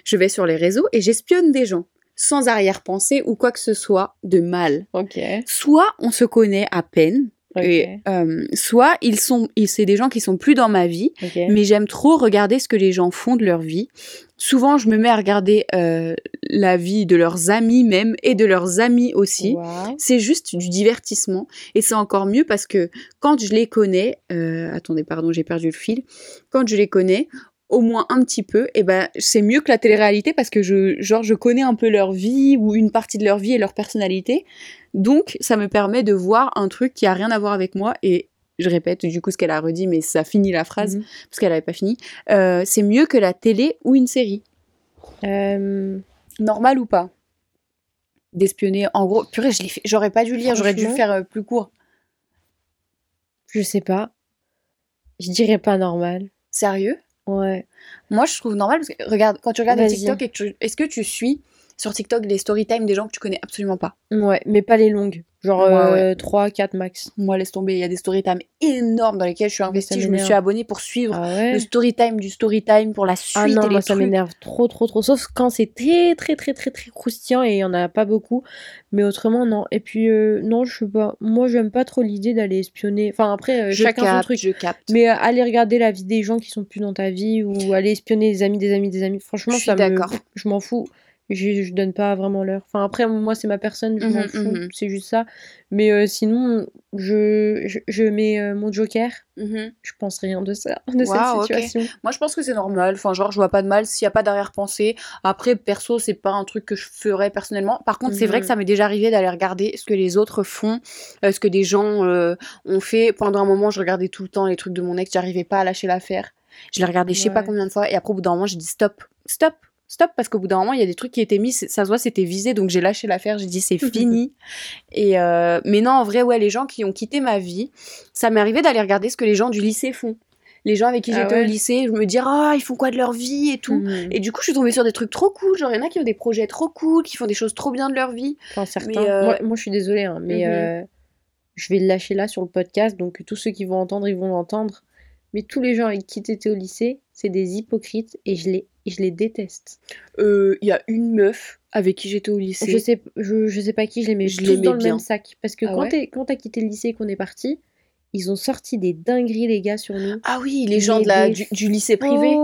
je vais sur les réseaux et j'espionne des gens. Sans arrière-pensée ou quoi que ce soit de mal. Ok. Soit on se connaît à peine, Ok. et, euh, soit ils sont, c'est des gens qui sont plus dans ma vie, mais j'aime trop regarder ce que les gens font de leur vie. Souvent, je me mets à regarder euh, la vie de leurs amis même et de leurs amis aussi. Wow. C'est juste du divertissement et c'est encore mieux parce que quand je les connais, euh, attendez pardon j'ai perdu le fil, quand je les connais au moins un petit peu, et ben c'est mieux que la télé-réalité parce que je genre je connais un peu leur vie ou une partie de leur vie et leur personnalité, donc ça me permet de voir un truc qui a rien à voir avec moi et je répète du coup ce qu'elle a redit mais ça finit la phrase Mhm. parce qu'elle avait pas fini. Euh, c'est mieux que la télé ou une série, Euh, normal ou pas? D'espionner, en gros, purée, je l'ai fait. J'aurais pas dû lire, j'aurais dû faire euh, plus court. je sais pas. Je dirais pas normal. Sérieux? Ouais. Moi, je trouve normal parce que, regarde, quand tu regardes Vas-y. TikTok, et que tu- est-ce que tu suis sur TikTok les story time des gens que tu connais absolument pas Ouais, mais pas les longues. Genre Ouais, 3, 4 max. Moi, laisse tomber, il y a des story time énormes dans lesquels je suis investie. Je me suis abonnée pour suivre Ah ouais le story time du story time pour la suite Ah non, et les moi ça m'énerve trop, trop, trop. Sauf quand c'est très, très, très, très, très croustillant et il y en a pas beaucoup. Mais autrement, non. Et puis, euh, non, je sais pas. Moi, j'aime pas trop l'idée d'aller espionner. Enfin, après, euh, chacun son capte, truc. je capte. Mais euh, aller regarder la vie des gens qui sont plus dans ta vie ou aller espionner des amis, des amis, des amis, franchement, Je suis ça me. d'accord. Je m'en fous. Je, je donne pas vraiment l'heure. Enfin, après, moi, c'est ma personne, je m'en Mhm, fous, mhm. c'est juste ça. Mais euh, sinon, je, je, je mets euh, mon joker. Je pense rien de ça, de cette situation. Moi, je pense que c'est normal. Enfin, genre, je vois pas de mal s'il y a pas d'arrière-pensée. Après, perso, c'est pas un truc que je ferais personnellement. Par contre, c'est vrai Mhm. que ça m'est déjà arrivé d'aller regarder ce que les autres font, euh, ce que des gens ont fait. Pendant un moment, je regardais tout le temps les trucs de mon ex. J'arrivais pas à lâcher l'affaire. Je l'ai regardé, je sais pas combien de fois. Et après, au bout d'un moment, j'ai dit stop, stop. Stop, parce qu'au bout d'un moment, il y a des trucs qui étaient mis, ça se voit, c'était visé, donc j'ai lâché l'affaire, j'ai dit c'est [laughs] fini. Et euh, mais non, en vrai, ouais, les gens qui ont quitté ma vie, ça m'est arrivé d'aller regarder ce que les gens du lycée font. Les gens avec qui Ah j'étais ouais? au lycée, je me dis, ah, ils font quoi de leur vie et tout. Mhm. Et du coup, je suis tombée sur des trucs trop cool. Genre, il y en a qui ont des projets trop cool, qui font des choses trop bien de leur vie. Enfin, certains. Euh, Moi, moi, je suis désolée, hein, mais Mhm. euh, je vais le lâcher là sur le podcast. Donc, tous ceux qui vont entendre, ils vont l'entendre. Mais tous les gens avec qui tu étais au lycée, c'est des hypocrites et je les, et je les déteste. Euh, Il y a une meuf avec qui j'étais au lycée. Je sais, je, je sais pas qui, je les mets Je tous l'aimais dans le même sac. Parce que Ah quand ouais t'as quitté le lycée et qu'on est parti, ils ont sorti des dingueries, les gars, sur nous. Ah oui, les gens de la, du, du lycée privé.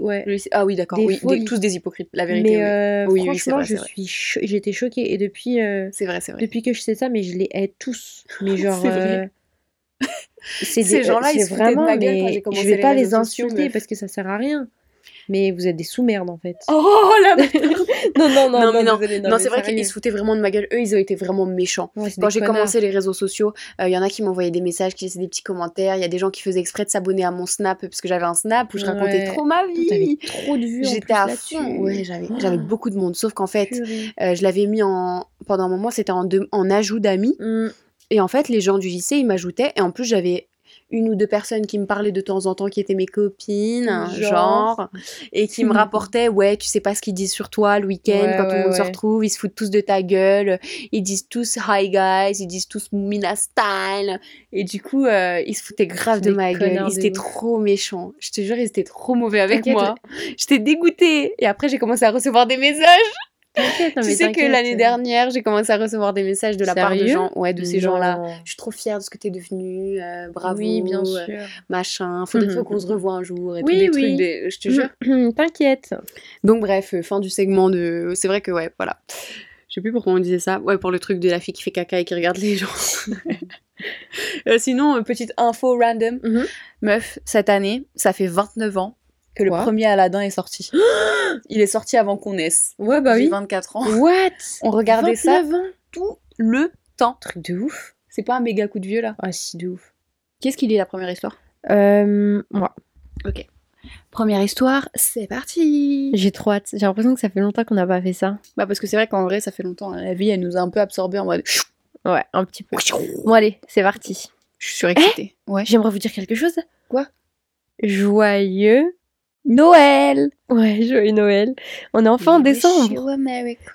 Ouais. Lycée- Ah oui, d'accord. Oui, des- tous des hypocrites, la vérité. Mais euh, Oui, oui, franchement, vrai, je suis j'étais choquée. Et depuis, euh, C'est vrai, c'est vrai. depuis que je sais ça, mais je les hais tous. Mais [laughs] genre. C'est euh, Ces gens-là, ils se foutaient de ma vraiment, gueule quand mais j'ai commencé je vais les pas les insulter parce que ça sert à rien. Mais vous êtes des sous-merdes en fait. Oh la [laughs] non, non, Non, mais non. désolé, Non, mais c'est vrai qu'ils se foutaient vraiment de ma gueule. Eux, ils ont été vraiment méchants. Ouais, Quand j'ai commencé les réseaux sociaux, il y en a qui m'envoyaient des messages, qui laissaient des petits commentaires. Il y a des gens qui faisaient exprès de s'abonner à mon Snap parce que j'avais un Snap où je racontais Ouais. trop ma vie. trop de vues J'étais à fond. Ouais, j'avais Oh. j'avais beaucoup de monde. Sauf qu'en fait, euh, je l'avais mis en pendant un moment, c'était en, deux- en ajout d'amis. Mm. Et en fait, les gens du lycée, ils m'ajoutaient. Et en plus, j'avais une ou deux personnes qui me parlaient de temps en temps, qui étaient mes copines, Genre. genre, et qui me [laughs] rapportaient, ouais, tu sais pas ce qu'ils disent sur toi le week-end, Ouais, quand tout le ouais, se retrouve, ils se foutent tous de ta gueule, ils disent tous hi guys, ils disent tous Mina style, et du coup, euh, ils se foutaient grave de ma gueule, ils étaient trop méchants. Je te jure, ils étaient trop mauvais avec moi. J'étais dégoûtée. Et après, j'ai commencé à recevoir des messages. T'inquiète, tu sais que l'année dernière, j'ai commencé à recevoir des messages de la part de gens, ouais, de ces gens-là. Je suis trop fière de ce que t'es devenu, euh, bravo, Oui, bien euh, sûr. machin. Faudrait Mhm. faut qu'on se revoie un jour et Oui, oui. trucs, des- je te jure. [clears throat] T'inquiète. Donc bref, euh, fin du segment de. C'est vrai que ouais, voilà. Je sais plus pourquoi on disait ça. Ouais, pour le truc de la fille qui fait caca et qui regarde les gens. [laughs] Euh, sinon, euh, petite info random. Mhm. Meuf, cette année, ça fait 29 ans que le Quoi premier Aladdin est sorti. [gasps] Il est sorti avant qu'on naisse. Ouais, bah oui. 24 ans. What On regardait ça 29 ans tout le temps. Truc de ouf. C'est pas un méga coup de vieux là. Ah si, de ouf. Qu'est-ce qu'il est la première histoire? Euh, moi, Ok. Première histoire, c'est parti j'ai trop hâte. J'ai l'impression que ça fait longtemps qu'on n'a pas fait ça. Bah parce que c'est vrai qu'en vrai ça fait longtemps, hein. la vie elle nous a un peu absorbés en mode... [laughs] Ouais, un petit peu. Je [laughs] Bon allez, c'est parti. suis surexcitée. ouais. J'aimerais vous dire quelque chose. Quoi? Joyeux. Noël Ouais, joyeux Noël. On est enfin en décembre.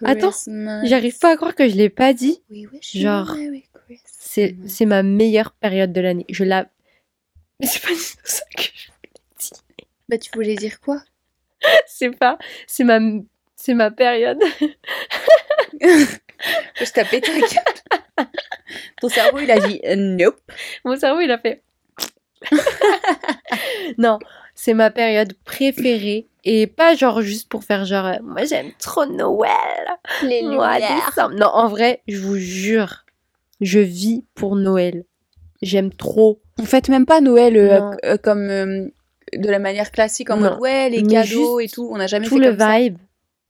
Attends. J'arrive pas à croire que je l'ai pas dit. Genre. C'est c'est ma meilleure période de l'année. Je la. Mais c'est pas [laughs] du tout ça que je dire. Bah tu voulais dire quoi? [laughs] C'est pas. C'est ma. C'est ma période. [laughs] Je t'ai pété la gueule. Ton cerveau il a dit euh, nope. Mon cerveau, il a fait. non, c'est ma période préférée. Et pas genre juste pour faire genre, euh, moi j'aime trop Noël. Les Moi, décembre. Non, en vrai, je vous jure, je vis pour Noël. J'aime trop. Vous faites même pas Noël euh, euh, comme euh, de la manière classique en Non. mode ouais les Mais cadeaux et tout. On n'a jamais Tout fait le comme ça.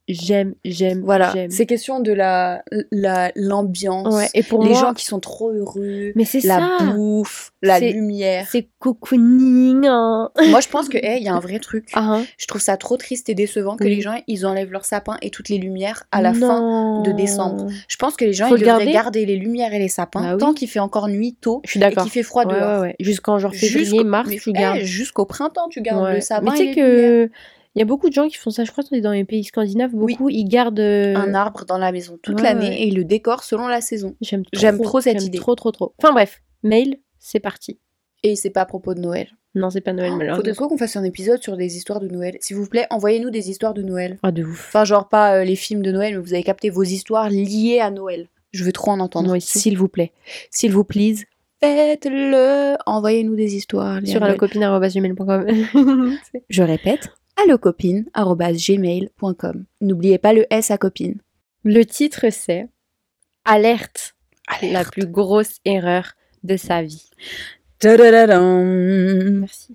J'aime, j'aime, Voilà, j'aime. c'est question de la la l'ambiance, Ouais, et pour les moi, gens qui sont trop heureux, mais c'est la ça. bouffe, la C'est- lumière. C'est cocooning. hein. Moi, je pense que hey, il y a un vrai truc. Hein. Je trouve ça trop triste et décevant que Oui. les gens ils enlèvent leur sapin et toutes les lumières à la fin. De décembre. Je pense que les gens Faut ils le devraient garder. garder les lumières et les sapins Bah oui. tant qu'il fait encore nuit tôt Je suis et qu'il fait froid Ouais, dehors. ouais. Jusqu'en genre février, Jusqu'au- mars, tu gardes. jusqu'au printemps, tu gardes le sapin Mais tu sais que il y a beaucoup de gens qui font ça. Je crois dans les pays scandinaves, Oui. beaucoup ils gardent euh, un arbre dans la maison toute ouais, l'année ouais. et ils le décorent selon la saison. J'aime trop, J'aime trop cette j'aime idée. Trop, trop, trop. Enfin bref, mail, c'est parti. Et c'est pas à propos de Noël. Non, c'est pas Noël, Oh, malheureusement. Faudrait qu'on fasse un épisode sur des histoires de Noël? S'il vous plaît, envoyez-nous des histoires de Noël. Ah, de ouf. Enfin, genre pas euh, les films de Noël, mais vous avez capté vos histoires liées à Noël. Je veux trop en entendre. Aussi. S'il vous plaît. S'il vous please. Faites-le. Envoyez-nous des histoires. Sur allocopine.com. [laughs] [laughs] Je répète. allocopine.gmail.com. N'oubliez pas le S à copine. Le titre c'est Alerte, la plus grosse erreur de sa vie. Merci.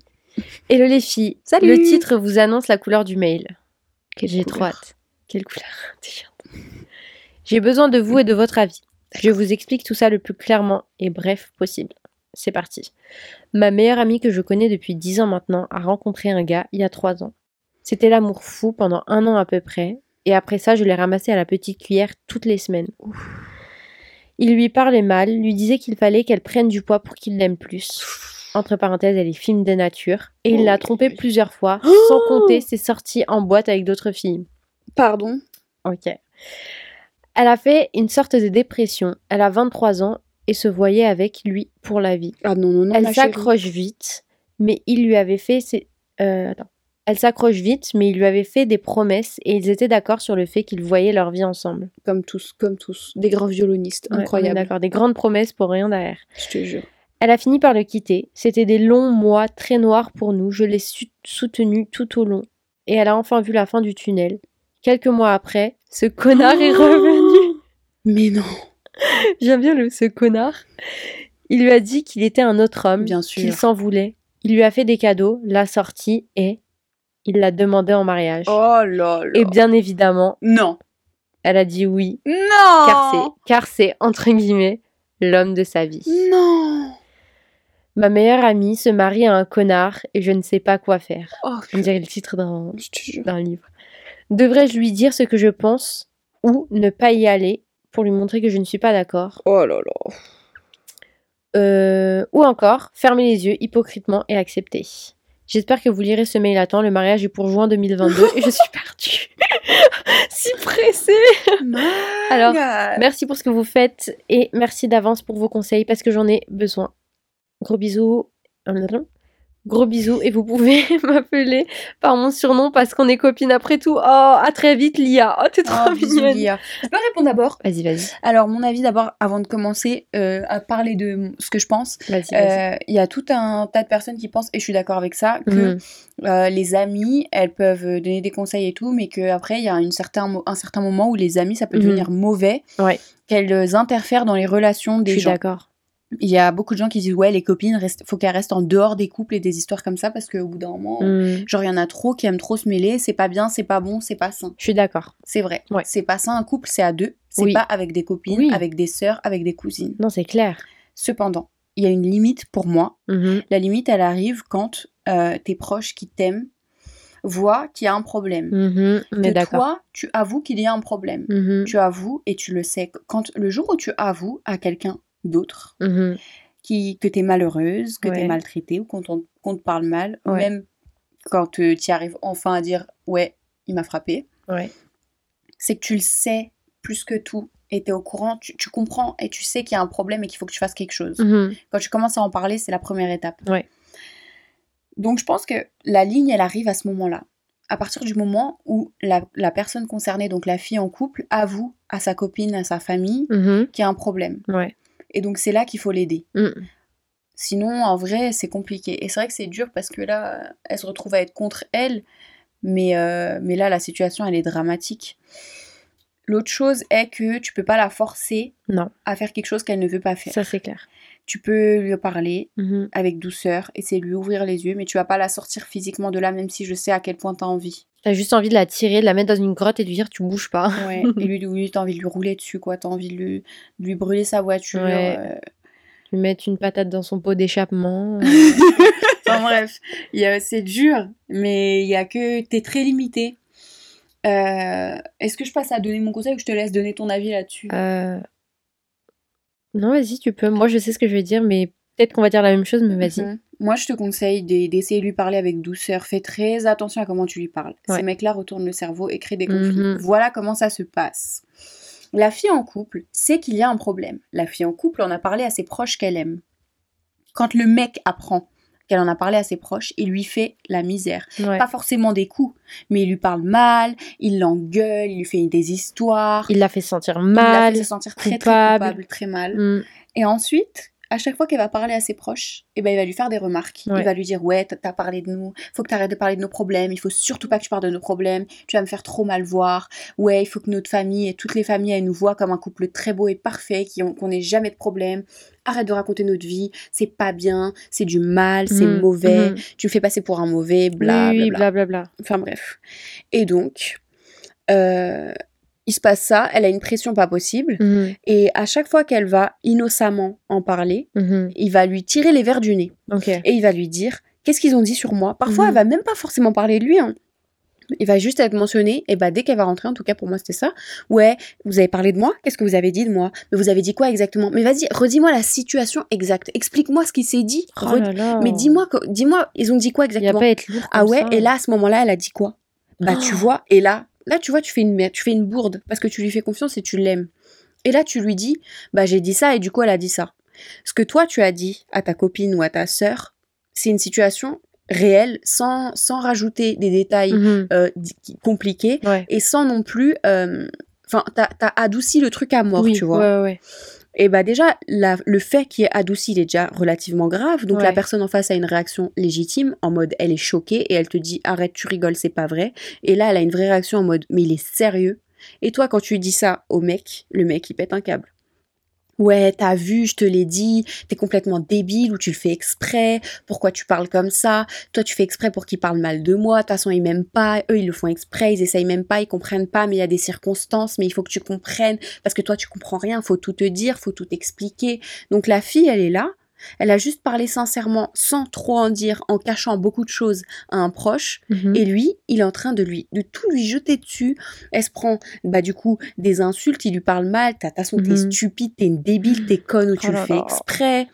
Hello les filles, Salut. le titre vous annonce la couleur du mail. J'ai trop hâte. Quelle couleur [laughs] J'ai besoin de vous et de votre avis. Je vous explique tout ça le plus clairement et bref possible. C'est parti. Ma meilleure amie que je connais depuis 10 ans maintenant a rencontré un gars il y a 3 ans. C'était l'amour fou pendant un an à peu près, et après ça, je l'ai ramassé à la petite cuillère toutes les semaines. Il lui parlait mal, lui disait qu'il fallait qu'elle prenne du poids pour qu'il l'aime plus. Entre parenthèses, elle est film de nature. Et il l'a Ok. trompée plusieurs fois, sans compter ses sorties en boîte avec d'autres filles. Pardon. Ok. Elle a fait une sorte de dépression. Elle a 23 ans et se voyait avec lui pour la vie. Ah non, non, non, Elle s'accroche vite, mais il lui avait fait ses... euh, attends. Elle s'accroche vite, mais il lui avait fait des promesses et ils étaient d'accord sur le fait qu'ils voyaient leur vie ensemble. Comme tous, comme tous. Des grands violonistes. Ouais, on est Incroyable. D'accord, des grandes promesses pour rien derrière. Je te jure. Elle a fini par le quitter. C'était des longs mois très noirs pour nous. Je l'ai soutenu tout au long. Et elle a enfin vu la fin du tunnel. Quelques mois après, ce connard est revenu. Mais non. [laughs] J'aime bien le ce connard. Il lui a dit qu'il était un autre homme, Bien sûr. qu'il s'en voulait. Il lui a fait des cadeaux, l'a sorti et il l'a demandé en mariage. Oh là là. Et bien évidemment, Non. elle a dit oui, Non. car c'est, car c'est entre guillemets l'homme de sa vie. Non. Ma meilleure amie se marie à un connard et je ne sais pas quoi faire. Oh, On dirait le titre d'un livre. Devrais-je lui dire ce que je pense ou ne pas y aller pour lui montrer que je ne suis pas d'accord? Oh là là. Euh, Ou encore, fermer les yeux hypocritement et accepter. J'espère que vous lirez ce mail à temps. Le mariage est pour juin 2022 et je suis perdue. [laughs] si pressée. Alors, Alors, Merci pour ce que vous faites et merci d'avance pour vos conseils parce que j'en ai besoin. Gros bisous. Gros bisous et vous pouvez [laughs] m'appeler par mon surnom parce qu'on est copines après tout. Oh, à très vite Lia. Oh, t'es trop Oh, bisous, mignonne. Lia. Je peux répondre d'abord? Vas-y, vas-y. Alors, mon avis d'abord, avant de commencer euh, à parler de ce que je pense, Vas-y, vas-y. euh, il y a tout un tas de personnes qui pensent, et je suis d'accord avec ça, que Mhm. euh, les amis, elles peuvent donner des conseils et tout, mais qu'après, il y a une certain, un certain moment où les amis, ça peut Mhm. devenir mauvais, Ouais. qu'elles interfèrent dans les relations Je des suis gens. d'accord. Il y a beaucoup de gens qui disent, ouais, les copines, restent, faut qu'elles restent en dehors des couples et des histoires comme ça, parce qu'au bout d'un moment, Mhm. genre, il y en a trop qui aiment trop se mêler, c'est pas bien, c'est pas bon, c'est pas sain. Je suis d'accord. C'est vrai. Ouais. C'est pas ça un couple, c'est à deux. C'est Oui. pas avec des copines, Oui. avec des sœurs, avec des cousines. Non, c'est clair. Cependant, il y a une limite pour moi. Mhm. La limite, elle arrive quand euh, tes proches qui t'aiment voient qu'il y a un problème. On est Que toi, tu avoues qu'il y a un problème. Mhm. Tu avoues et tu le sais. Quand le jour où tu avoues à quelqu'un d'autre Mhm. qui que t'es malheureuse, que t'es Ouais. maltraitée ou qu'on qu'on te parle mal, Ouais. même quand tu y arrives enfin à dire ouais, il m'a frappé, Ouais. c'est que tu le sais plus que tout et t'es au courant, tu, tu comprends et tu sais qu'il y a un problème et qu'il faut que tu fasses quelque chose. Mhm. Quand tu commences à en parler, c'est la première étape. Donc je pense que la ligne, elle arrive à ce moment-là. À partir du moment où la, la personne concernée, donc la fille en couple, avoue à sa copine, à sa famille, Mhm. qu'il y a un problème. Ouais. Et donc c'est là qu'il faut l'aider. Mhm. Sinon, en vrai, c'est compliqué. Et c'est vrai que c'est dur parce que là, elle se retrouve à être contre elle. Mais, euh, mais là, la situation, elle est dramatique. L'autre chose est que tu peux pas la forcer Non. à faire quelque chose qu'elle ne veut pas faire. Ça, c'est clair. Tu peux lui parler Mhm. avec douceur, essayer de lui ouvrir les yeux, mais tu vas pas la sortir physiquement de là, même si je sais à quel point t'as envie. T'as juste envie de la tirer, de la mettre dans une grotte et de lui dire tu bouges pas. Ouais. [laughs] Et lui, lui t'as envie de lui rouler dessus, quoi. T'as envie de lui, de lui brûler sa voiture. Ouais. euh. Lui mettre une patate dans son pot d'échappement. euh. [laughs] Enfin bref, il y a- c'est dur, mais il y a que t'es très limité. Euh, Est-ce que je passe à donner mon conseil ou je te laisse donner ton avis là-dessus? Euh, Non, vas-y, tu peux. Moi, je sais ce que je vais dire, mais peut-être qu'on va dire la même chose, mais vas-y. Mhm. Moi, je te conseille d'e- d'essayer de lui parler avec douceur. Fais très attention à comment tu lui parles. Ouais. Ces mecs-là retournent le cerveau et créent des conflits. Mhm. Voilà comment ça se passe. La fille en couple sait qu'il y a un problème. La fille en couple en a parlé à ses proches qu'elle aime. Quand le mec apprend qu'elle en a parlé à ses proches, il lui fait la misère. Ouais. Pas forcément des coups, mais il lui parle mal, il l'engueule, il lui fait des histoires. Il l'a fait sentir il la mal. fait se sentir très, coupable. très coupable, très mal. Mm. Et ensuite, à chaque fois qu'elle va parler à ses proches, eh ben, il va lui faire des remarques. Il va lui dire Ouais, t'as parlé de nous, faut que t'arrêtes de parler de nos problèmes, il faut surtout pas que tu parles de nos problèmes, tu vas me faire trop mal voir. Ouais, il faut que notre famille et toutes les familles, elles nous voient comme un couple très beau et parfait, qu'on n'ait jamais de problème. Arrête de raconter notre vie, c'est pas bien, c'est du mal, c'est mhm, mauvais, mhm. tu me fais passer pour un mauvais, bla bla bla. bla, Enfin bref. Et donc, euh, il se passe ça, elle a une pression pas possible, mhm. et à chaque fois qu'elle va innocemment en parler, mhm. il va lui tirer les verres du nez. Et il va lui dire qu'est-ce qu'ils ont dit sur moi? Parfois, mhm. elle va même pas forcément parler de lui. Hein. Il va juste être mentionné, et bah dès qu'elle va rentrer, en tout cas pour moi c'était ça. Ouais, vous avez parlé de moi, qu'est-ce que vous avez dit de moi? Mais vous avez dit quoi exactement? Mais vas-y, redis-moi la situation exacte. Explique-moi ce qui s'est dit. Oh Mais dis-moi, dis-moi, ils ont dit quoi exactement? Ah ouais, et là à ce moment-là, elle a dit quoi? Bah tu vois, et là, Là, tu vois, tu fais une tu fais une bourde parce que tu lui fais confiance et tu l'aimes. Et là, tu lui dis, bah j'ai dit ça et du coup elle a dit ça. Ce que toi tu as dit à ta copine ou à ta sœur, c'est une situation réelle, sans, sans rajouter des détails mhm. euh, compliqués et sans non plus, euh, enfin, t'as as adouci le truc à mort, tu vois. Ouais, ouais et bah déjà, le fait qui est adouci, il est déjà relativement grave. Donc la personne en face a une réaction légitime, en mode elle est choquée et elle te dit arrête, tu rigoles, c'est pas vrai. Et là, elle a une vraie réaction en mode mais il est sérieux. Et toi, quand tu dis ça au mec, le mec il pète un câble. Ouais, t'as vu, je te l'ai dit, t'es complètement débile ou tu le fais exprès, pourquoi tu parles comme ça, toi tu fais exprès pour qu'ils parlent mal de moi, de toute façon ils m'aiment pas, eux ils le font exprès, ils essayent même pas, ils comprennent pas, mais il y a des circonstances, mais il faut que tu comprennes, parce que toi tu comprends rien, faut tout te dire, faut tout expliquer. Donc la fille elle est là, elle a juste parlé sincèrement, sans trop en dire, en cachant beaucoup de choses à un proche. Mhm. Et lui, il est en train de lui, de tout lui jeter dessus. Elle se prend, bah, du coup, des insultes, il lui parle mal. T'as, façon, t'es mhm. stupide, t'es une débile, t'es conne ou tu oh le fais exprès.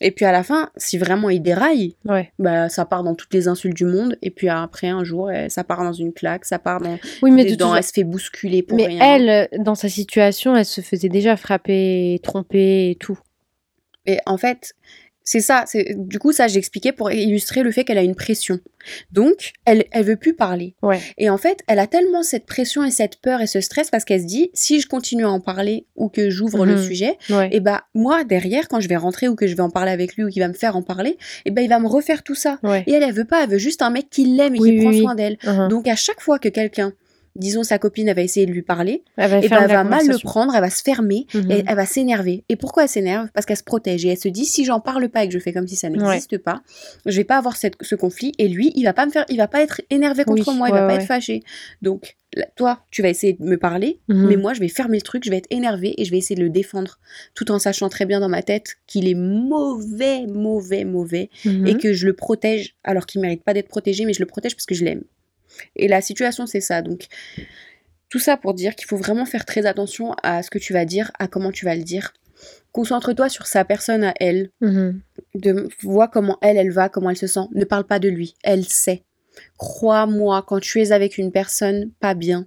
Et puis à la fin, si vraiment il déraille, bah ça part dans toutes les insultes du monde. Et puis après un jour, ça part dans une claque, ça part dans. Oui, mais dedans, elle se fait bousculer pour mais elle, dans sa situation, elle se faisait déjà frapper, tromper et tout. Et en fait, c'est ça. C'est du coup ça j'expliquais pour illustrer le fait qu'elle a une pression. Donc elle elle veut plus parler. Ouais. Et en fait elle a tellement cette pression et cette peur et ce stress parce qu'elle se dit si je continue à en parler ou que j'ouvre le mhm. sujet, et eh bah moi derrière quand je vais rentrer ou que je vais en parler avec lui ou qu'il va me faire en parler, et eh ben il va me refaire tout ça. Et elle elle veut pas, elle veut juste un mec qui l'aime et qui prend soin d'elle. Uh-huh. Donc à chaque fois que quelqu'un disons sa copine elle va essayer de lui parler. Elle va, et ben, elle va mal le prendre elle va se fermer et mhm. elle va s'énerver. Et pourquoi elle s'énerve? Parce qu'elle se protège et elle se dit si j'en parle pas et que je fais comme si ça n'existe pas je vais pas avoir cette, ce conflit et lui il va pas me faire il va pas être énervé contre moi il va pas être fâché. Donc toi tu vas essayer de me parler mhm. mais moi je vais fermer le truc je vais être énervé et je vais essayer de le défendre tout en sachant très bien dans ma tête qu'il est mauvais mauvais mauvais mhm. et que je le protège alors qu'il mérite pas d'être protégé mais je le protège parce que je l'aime et la situation, c'est ça. Donc, tout ça pour dire qu'il faut vraiment faire très attention à ce que tu vas dire, à comment tu vas le dire. Concentre-toi sur sa personne à elle. Mhm. De, vois comment elle, elle va, comment elle se sent. Ne parle pas de lui. Elle sait. Crois-moi, quand tu es avec une personne pas bien,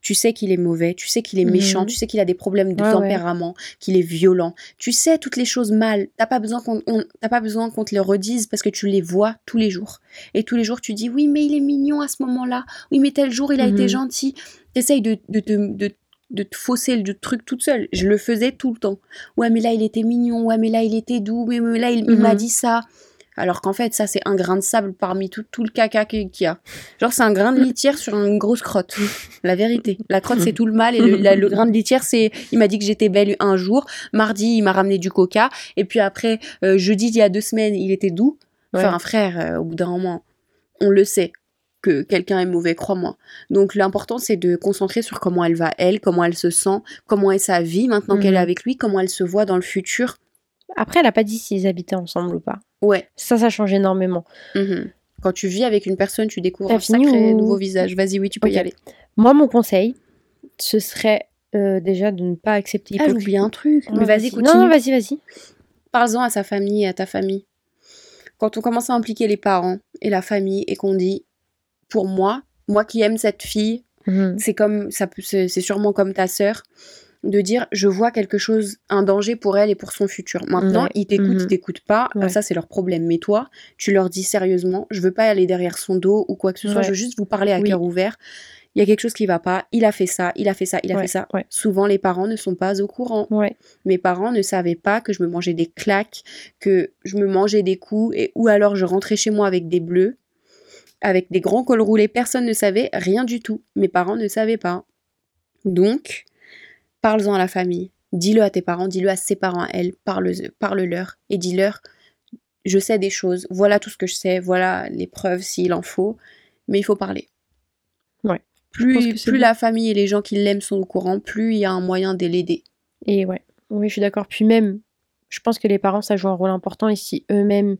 tu sais qu'il est mauvais, tu sais qu'il est méchant, mhm. tu sais qu'il a des problèmes de tempérament, qu'il est violent. Tu sais toutes les choses mal. T'as pas besoin qu'on pas besoin qu'on te le redise parce que tu les vois tous les jours. Et tous les jours tu dis oui mais il est mignon à ce moment-là. Oui mais tel jour il a été mhm. gentil. T'essayes de, de, de, de te fausser le truc toute seule. Je le faisais tout le temps. Ouais, mais là, il était mignon. Ouais, mais là, il était doux. Mais, là, il m'a mhm. dit ça. Alors qu'en fait, ça, c'est un grain de sable parmi tout, tout le caca qu'il y a. Genre, c'est un grain de litière sur une grosse crotte. La vérité. La crotte, c'est tout le mal. Et le, grain de litière, c'est... Il m'a dit que j'étais belle un jour. Mardi, il m'a ramené du coca. Et puis après, euh, jeudi, il y a deux semaines, il était doux. Enfin, un frère, euh, au bout d'un moment, on le sait que quelqu'un est mauvais, crois-moi. Donc l'important c'est de concentrer sur comment elle va elle, comment elle se sent, comment est sa vie maintenant qu'elle est mhm. avec lui, comment elle se voit dans le futur. Après, elle a pas dit s'ils habitaient ensemble ou pas. Ouais. Ça, ça change énormément. Mhm. Quand tu vis avec une personne, tu découvres un sacré nouveau visage. Vas-y, oui, tu peux y aller. Moi, mon conseil, ce serait euh, déjà de ne pas accepter Ah, j'oublie un truc. Mais vas-y, continue. Non, non, vas-y, vas-y. Parle-en à sa famille et à ta famille. Quand on commence à impliquer les parents et la famille et qu'on dit, pour moi, moi qui aime cette fille, mhm. c'est comme, ça, c'est sûrement comme ta sœur, de dire je vois quelque chose, un danger pour elle et pour son futur. Maintenant, ils t'écoutent, ils mhm. t'écoutent pas, ça c'est leur problème. Mais toi, tu leur dis sérieusement, je veux pas aller derrière son dos ou quoi que ce soit, je veux juste vous parler à cœur ouvert. il y a quelque chose qui va pas, il a fait ça, il a fait ça, il a fait ça. Souvent, les parents ne sont pas au courant. Mes parents ne savaient pas que je me mangeais des claques, que je me mangeais des coups, et, ou alors je rentrais chez moi avec des bleus, avec des grands cols roulés. Personne ne savait, rien du tout. Mes parents ne savaient pas. Donc, parle-en à la famille. Dis-le à tes parents, dis-le à ses parents à elle, parle-leur et dis-leur je sais des choses, voilà tout ce que je sais, voilà les preuves s'il en faut, mais il faut parler. Ouais. Plus, plus la famille et les gens qui l'aiment sont au courant, plus il y a un moyen de l'aider. Et ouais, oui, je suis d'accord. Puis même, je pense que les parents, ça joue un rôle important. Et si eux-mêmes,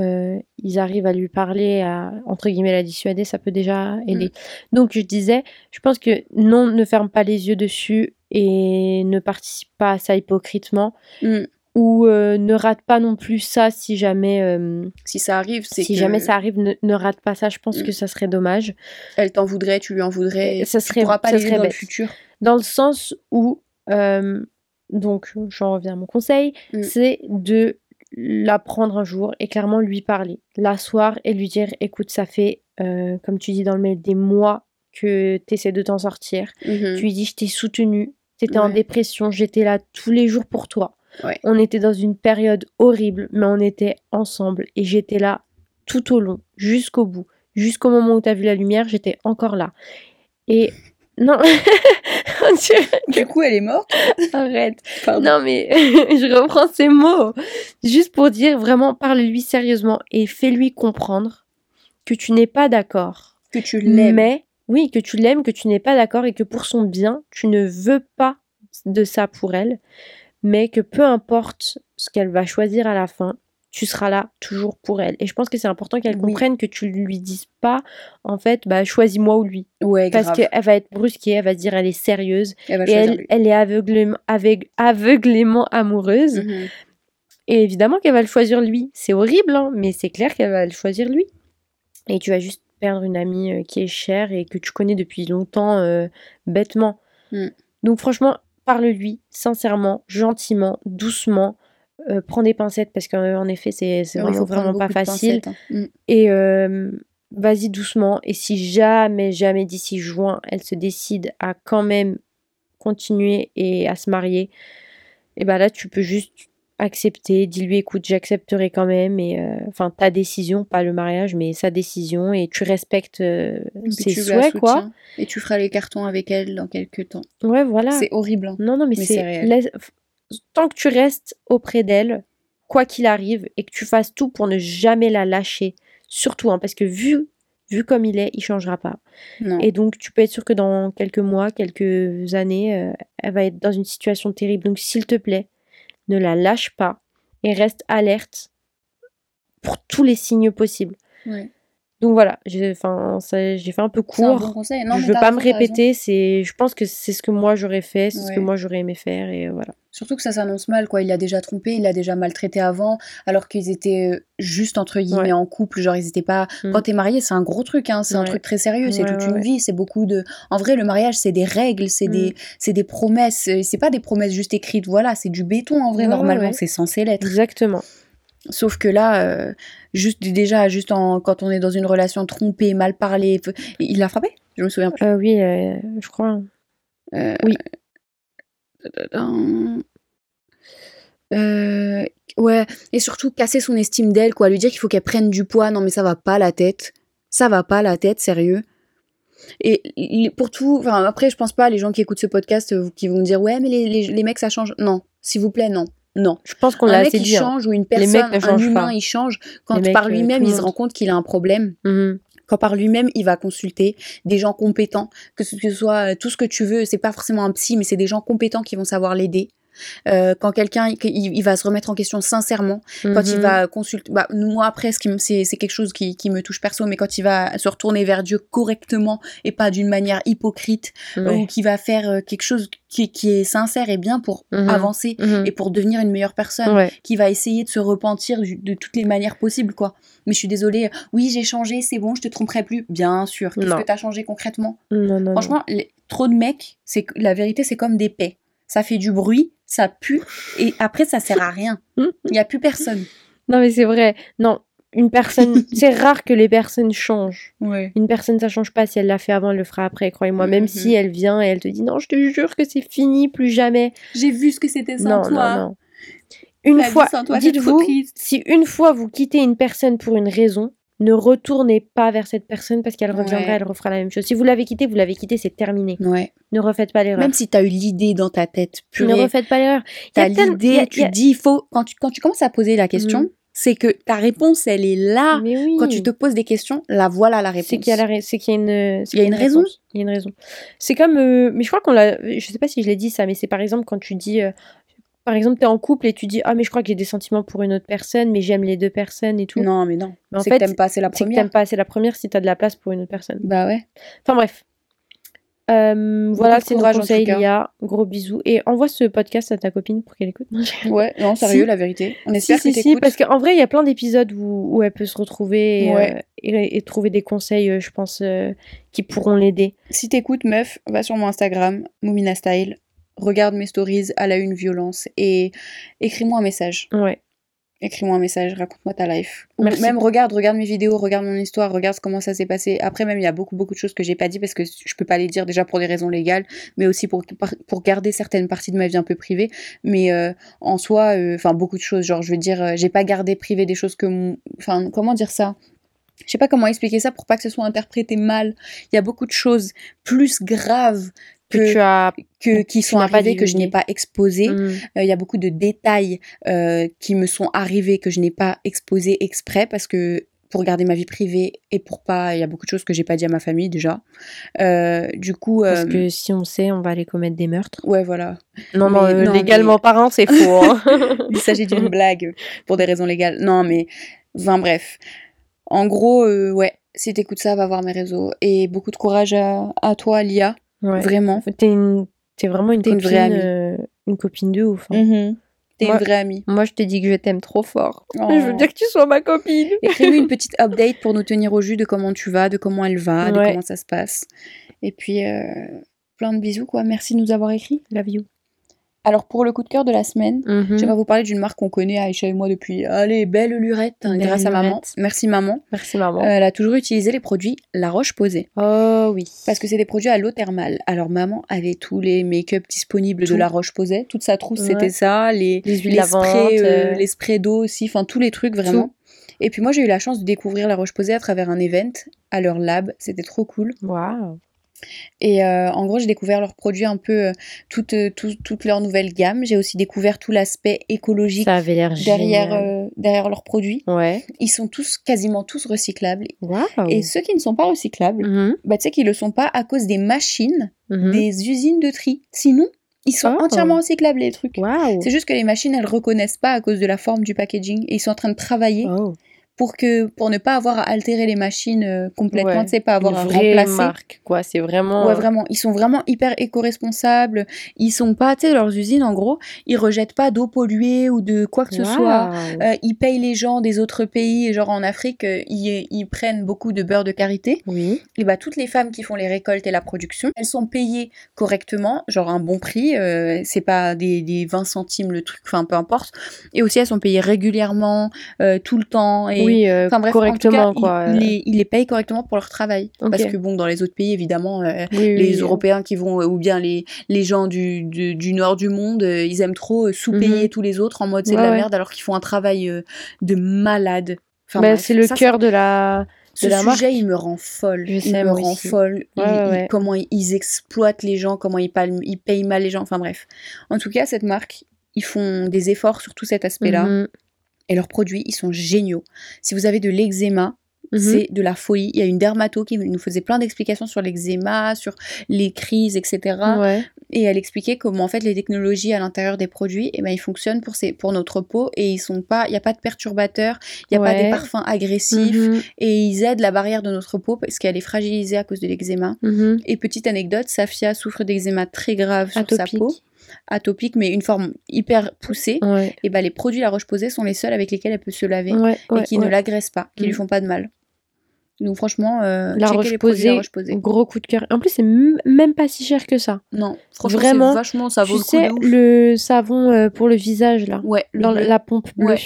euh, ils arrivent à lui parler, à entre guillemets la dissuader, ça peut déjà aider. Mm. Donc je disais, je pense que non, ne ferme pas les yeux dessus et ne participe pas à ça hypocritement. Mm ou euh, ne rate pas non plus ça si jamais euh, si ça arrive c'est si jamais ça arrive ne, rate pas ça je pense mm. que ça serait dommage elle t'en voudrait tu lui en voudrais ça serait tu pourras pas ça serait dans le futur dans le sens où euh, donc j'en reviens à mon conseil mm. c'est de la prendre un jour et clairement lui parler l'asseoir et lui dire écoute ça fait comme tu dis dans le mail des mois que tu essaies de t'en sortir mm-hmm. tu lui dis je t'ai soutenu tu étais en dépression j'étais là tous les jours pour toi on était dans une période horrible, mais on était ensemble et j'étais là tout au long, jusqu'au bout. Jusqu'au moment où tu as vu la lumière, j'étais encore là. Et [laughs] non, [laughs] du coup, elle est morte? Arrête. Non, mais [laughs] je reprends ces mots. Juste pour dire vraiment, parle-lui sérieusement et fais-lui comprendre que tu n'es pas d'accord. Que tu l'aimes. Mais, oui, que tu l'aimes, que tu n'es pas d'accord et que pour son bien, tu ne veux pas de ça pour elle mais que peu importe ce qu'elle va choisir à la fin, tu seras là toujours pour elle. Et je pense que c'est important qu'elle comprenne que tu lui dises pas, en fait, bah choisis-moi ou lui. Ouais, Parce qu'elle va être brusquée, elle va se dire elle est sérieuse. Elle et elle, elle, est aveuglément, aveuglément amoureuse. Mhm. Et évidemment qu'elle va le choisir lui. C'est horrible, hein, mais c'est clair qu'elle va le choisir lui. Et tu vas juste perdre une amie euh, qui est chère et que tu connais depuis longtemps euh, bêtement. Mm. Donc franchement, parle-lui sincèrement, gentiment, doucement. Euh, prends des pincettes parce qu'en effet, c'est vraiment, vraiment pas facile. Hein. Mm. Et euh, vas-y doucement. Et si jamais, jamais d'ici juin, elle se décide à quand même continuer et à se marier, et eh ben là, tu peux juste accepter, dis-lui écoute, j'accepterai quand même, et euh, enfin ta décision, pas le mariage, mais sa décision, et tu respectes euh, ses souhaits, quoi. Et tu feras les cartons avec elle dans quelques temps. Ouais, voilà. C'est horrible. Hein. Non, non, mais, c'est tant que tu restes auprès d'elle, quoi qu'il arrive, et que tu fasses tout pour ne jamais la lâcher, surtout, hein, parce que vu vu comme il est, il changera pas. Et donc, tu peux être sûr que dans quelques mois, quelques années, euh, elle va être dans une situation terrible. Donc, s'il te plaît, ne la lâche pas et reste alerte pour tous les signes possibles. Donc voilà, j'ai fait un peu court. Un bon conseil. Non, je veux pas me répéter, c'est je pense que c'est ce que moi j'aurais fait, c'est ce que moi j'aurais aimé faire et voilà. Surtout que ça s'annonce mal, quoi. Il l'a déjà trompé, il l'a déjà maltraité avant, alors qu'ils étaient euh, juste entre guillemets en couple. Genre, ils étaient pas. Mm. Quand t'es marié, c'est un gros truc, hein. C'est un truc très sérieux. C'est toute une vie. C'est beaucoup de. En vrai, le mariage, c'est des règles, c'est des, mm. c'est des promesses. C'est pas des promesses juste écrites. Voilà, c'est du béton en vrai. Normalement, c'est censé l'être. Exactement. Sauf que là, euh, juste déjà, juste en, quand on est dans une relation trompée, mal parlée, il l'a frappé? Je me souviens plus. Euh, oui, je crois. oui. Euh, ouais, et surtout casser son estime d'elle, quoi. Lui dire qu'il faut qu'elle prenne du poids. Non, mais ça va pas la tête. Ça va pas la tête, sérieux. Et pour tout, enfin, après, je pense pas les gens qui écoutent ce podcast euh, qui vont dire ouais, mais les, les, mecs ça change. Non, s'il vous plaît, non. Non. Je pense qu'on l'a assez dit. Un mec hein. change ou une personne, un humain, il change quand par euh, lui-même il se rend compte qu'il a un problème. Mhm. Quand par lui-même, il va consulter des gens compétents, que ce soit tout ce que tu veux, c'est pas forcément un psy, mais c'est des gens compétents qui vont savoir l'aider. Euh, quand quelqu'un il, va se remettre en question sincèrement, quand il mhm. va consulter, bah, moi après c'est quelque chose qui, qui me touche perso, mais quand il va se retourner vers Dieu correctement et pas d'une manière hypocrite, ou qui va faire euh, quelque chose qui, qui est sincère et bien pour mhm. avancer mhm. et pour devenir une meilleure personne, qui va essayer de se repentir de toutes les manières possibles quoi. Mais je suis désolée, oui j'ai changé, c'est bon, je te tromperai plus. Bien sûr. Qu'est-ce que t'as changé concrètement? Franchement, trop de mecs, c'est la vérité c'est comme des paix ça fait du bruit, ça pue, et après ça sert à rien. [laughs] Il n'y a plus personne. Non mais c'est vrai. Non, une personne, [laughs] c'est rare que les personnes changent. Ouais. Une personne, ça change pas. Si elle l'a fait avant, elle le fera après, croyez-moi. Même Mhm. si elle vient et elle te dit non, je te jure que c'est fini, plus jamais. J'ai vu ce que c'était sans non, toi. non, non. Une fois, dites-vous, si une fois vous quittez une personne pour une raison, ne retournez pas vers cette personne parce qu'elle reviendra, Ouais. elle refera la même chose. Si vous l'avez quittée, vous l'avez quittée, c'est terminé. Ouais. Ne refaites pas l'erreur. Même si t'as eu l'idée dans ta tête, Ne purée, refaites pas l'erreur. Il y a t'as tellement- il y l'idée, tu a- dis, il faut, quand tu, quand tu commences à poser la question, Mhm. c'est que ta réponse, elle est là. Oui. Quand tu te poses des questions, la voilà la réponse. c'est qu'il y a la ra- c'est qu'il y a une Il y a une raison. il y a une raison c'est comme euh, mais je crois qu'on l'a je sais pas si je l'ai dit ça mais c'est par exemple quand tu dis euh, par exemple t'es en couple et tu dis ah mais je crois que j'ai des sentiments pour une autre personne mais j'aime les deux personnes et tout Non, mais non. Mais en c'est fait, que t'aimes pas, c'est la c'est que première. t'aimes pas assez la première si t'as de la place pour une autre personne Bah ouais. enfin bref Euh, voilà c'est nos conseils. Lia gros bisous et envoie ce podcast à ta copine pour qu'elle écoute [laughs] Ouais, non, sérieux, Si. la vérité. On si, espère si, que si, parce qu'en vrai, il y a plein d'épisodes où, où elle peut se retrouver et, Ouais. euh, et- et trouver des conseils, euh, je pense, euh, qui pourront l'aider. Si t'écoutes, meuf, va sur mon Instagram, Moumina Style, regarde mes stories à la une violence et écris-moi un message. Ouais. Écris-moi un message, raconte-moi ta life. Ou Merci. même regarde, regarde mes vidéos, regarde mon histoire, regarde comment ça s'est passé. Après même, il y a beaucoup beaucoup de choses que j'ai pas dit parce que je peux pas les dire déjà pour des raisons légales, mais aussi pour pour garder certaines parties de ma vie un peu privée. Mais euh, en soi, euh, enfin beaucoup de choses. Genre, je veux dire, euh, j'ai pas gardé privé des choses que, enfin, comment dire ça? Je sais pas comment expliquer ça pour pas que ce soit interprété mal. Il y a beaucoup de choses plus graves Que, que, tu as. que- qui sont arrivées que je n'ai pas exposées. Mm. Euh, Il y a beaucoup de détails euh, qui me sont arrivés que je n'ai pas exposés exprès parce que pour garder ma vie privée et pour pas, il y a beaucoup de choses que j'ai pas dit à ma famille déjà. Euh, du coup, Parce euh, que si on sait, on va aller commettre des meurtres. ouais, voilà. Non, Mais non, euh, non, légalement mais- parlant, c'est faux. hein. [laughs] Il s'agit d'une blague pour des raisons légales. Non, mais, enfin bref. En gros, euh, ouais, si t'écoutes ça, va voir mes réseaux et beaucoup de courage à, à toi, Lia, Ouais. vraiment. T'es une... t'es vraiment une une copine, vraie amie. euh, une copine de ouf. hein. Mhm. T'es une vraie amie. Moi, je te dis que je t'aime trop fort. Oh. [laughs] Je veux dire que tu sois ma copine. [laughs] Écris-nous une petite update pour nous tenir au jus de comment tu vas, de comment elle va, de comment ça se passe. Et puis, euh, plein de bisous, quoi. Merci de nous avoir écrit. Love you. Alors, pour le coup de cœur de la semaine, Mhm. j'aimerais vous parler d'une marque qu'on connaît, Aïcha et moi, depuis, allez, belle lurette, hein, Belle grâce à maman. Merci, maman. Merci, maman. Euh, elle a toujours utilisé les produits La Roche-Posay. Oh oui. Parce que c'est des produits à l'eau thermale. Alors, maman avait tous les make-up disponibles Tout. de La Roche-Posay. Toute sa trousse, Ouais. c'était ça. Les, Les huiles les sprays, euh, euh, les sprays d'eau aussi. Enfin, tous les trucs, vraiment. Et puis, moi, j'ai eu la chance de découvrir La Roche-Posay à travers un event à leur lab. C'était trop cool. Waouh. Et euh, en gros, j'ai découvert leurs produits un peu, euh, toute, euh, tout- toute leur nouvelle gamme. J'ai aussi découvert tout l'aspect écologique Ça avait l'air derrière, euh, derrière leurs produits. Ouais. Ils sont tous, quasiment tous recyclables. Waouh. Et ceux qui ne sont pas recyclables, bah, tu sais qu'ils le sont pas à cause des machines, Mhm. des usines de tri. Sinon, ils sont Oh. entièrement recyclables, les trucs. Waouh. C'est juste que les machines, elles reconnaissent pas à cause de la forme du packaging. Et ils sont en train de travailler Oh. Pour, que, pour ne pas avoir à altérer les machines euh, complètement, Ouais. tu sais, pas avoir Une à remplacer. marque, quoi. C'est vraiment. Ouais, vraiment. Ils sont vraiment hyper éco-responsables. Ils sont pas, tu sais, leurs usines, en gros, ils rejettent pas d'eau polluée ou de quoi que ce soit. Euh, ils payent les gens des autres pays, genre en Afrique, euh, ils, ils prennent beaucoup de beurre de karité. Oui. Et bah, toutes les femmes qui font les récoltes et la production, elles sont payées correctement, genre un bon prix. euh, c'est pas des, des 20 centimes le truc, enfin peu importe. Et aussi, elles sont payées régulièrement, euh, tout le temps. Et, oui, euh, Enfin bref, en tout correctement, cas, quoi. Les, ils les payent correctement pour leur travail. Parce que bon, dans les autres pays, évidemment, euh, Oui, les oui. Européens qui vont, ou bien les, les gens du, du, du nord du monde, euh, ils aiment trop euh, sous-payer Mhm. tous les autres en mode c'est de la ouais. merde alors qu'ils font un travail euh, de malade. Enfin, Bah, c'est le cœur de la. Ce de la sujet, marque. il me rend folle. Je il sais, me moi rend aussi. folle. Il- Ouais, il- comment ils, ils exploitent les gens, comment ils, palment- ils payent mal les gens. Enfin bref. En tout cas, cette marque, ils font des efforts sur tout cet aspect-là. Mhm. Et leurs produits, ils sont géniaux. Si vous avez de l'eczéma, Mhm. c'est de la folie. Il y a une dermato qui nous faisait plein d'explications sur l'eczéma, sur les crises, etc. Ouais. Et elle expliquait comment en fait les technologies à l'intérieur des produits, eh ben, ils fonctionnent pour, ces, pour notre peau et ils sont pas, il n'y a pas de perturbateurs, il n'y a pas des parfums agressifs Mhm. et ils aident la barrière de notre peau parce qu'elle est fragilisée à cause de l'eczéma. Mhm. Et petite anecdote, Safia souffre d'eczéma très grave sur sa peau, atopique mais une forme hyper poussée. Ouais. Et ben les produits La Roche-Posay sont les seuls avec lesquels elle peut se laver Ouais, et qui ne l'agressent pas, qui lui Mhm. font pas de mal. Donc franchement, euh, La Roche-Posay, Roche-Posay. gros coup de cœur. En plus, c'est même pas si cher que ça. Non, franchement, Vraiment, vachement, ça vaut tu le coup de le savon euh, pour le visage, là, Ouais, dans bleu. la pompe bleue. Ouais.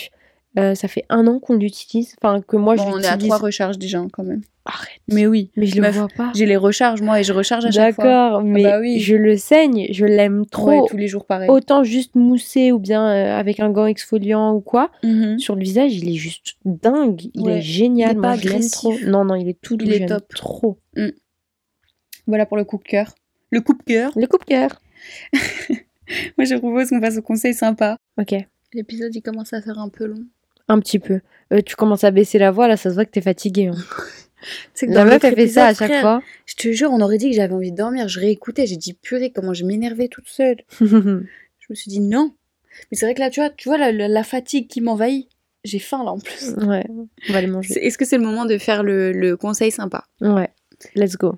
Euh, ça fait un an qu'on l'utilise. Enfin, que moi, Bon, je on est à l'utilise. trois recharges déjà, quand même. Arrête. Mais oui. Mais je le Meuf, vois pas. J'ai les recharges, moi, et je recharge à chaque fois. D'accord, mais bah oui. je le saigne. Je l'aime trop. Ouais, tous les jours pareil. Autant juste mousser ou bien euh, avec un gant exfoliant ou quoi. Mhm. Sur le visage, il est juste dingue. Il Ouais. est génial. Il est Moi, pas je l'aime trop. Non, non, il est tout doux. Il est j'aime top. Trop. Voilà pour le coup de cœur. Le coup de cœur. Le coupe-cœur. [laughs] Moi, je propose qu'on fasse au conseil sympa. Ok. L'épisode, il commence à faire un peu long. Un petit peu. Euh, tu commences à baisser la voix, là, ça se voit que t'es fatiguée. hein. [laughs] C'est que La dans meuf, elle fait ça à chaque frère, Je te jure, on aurait dit que j'avais envie de dormir. Je réécoutais, j'ai dit purée, comment je m'énervais toute seule. fois. [laughs] Je me suis dit non. Mais c'est vrai que là, tu vois, tu vois la, la- la fatigue qui m'envahit. J'ai faim là en plus. ouais, on va les manger. Est-ce que c'est le moment de faire le, le conseil sympa? Ouais, let's go.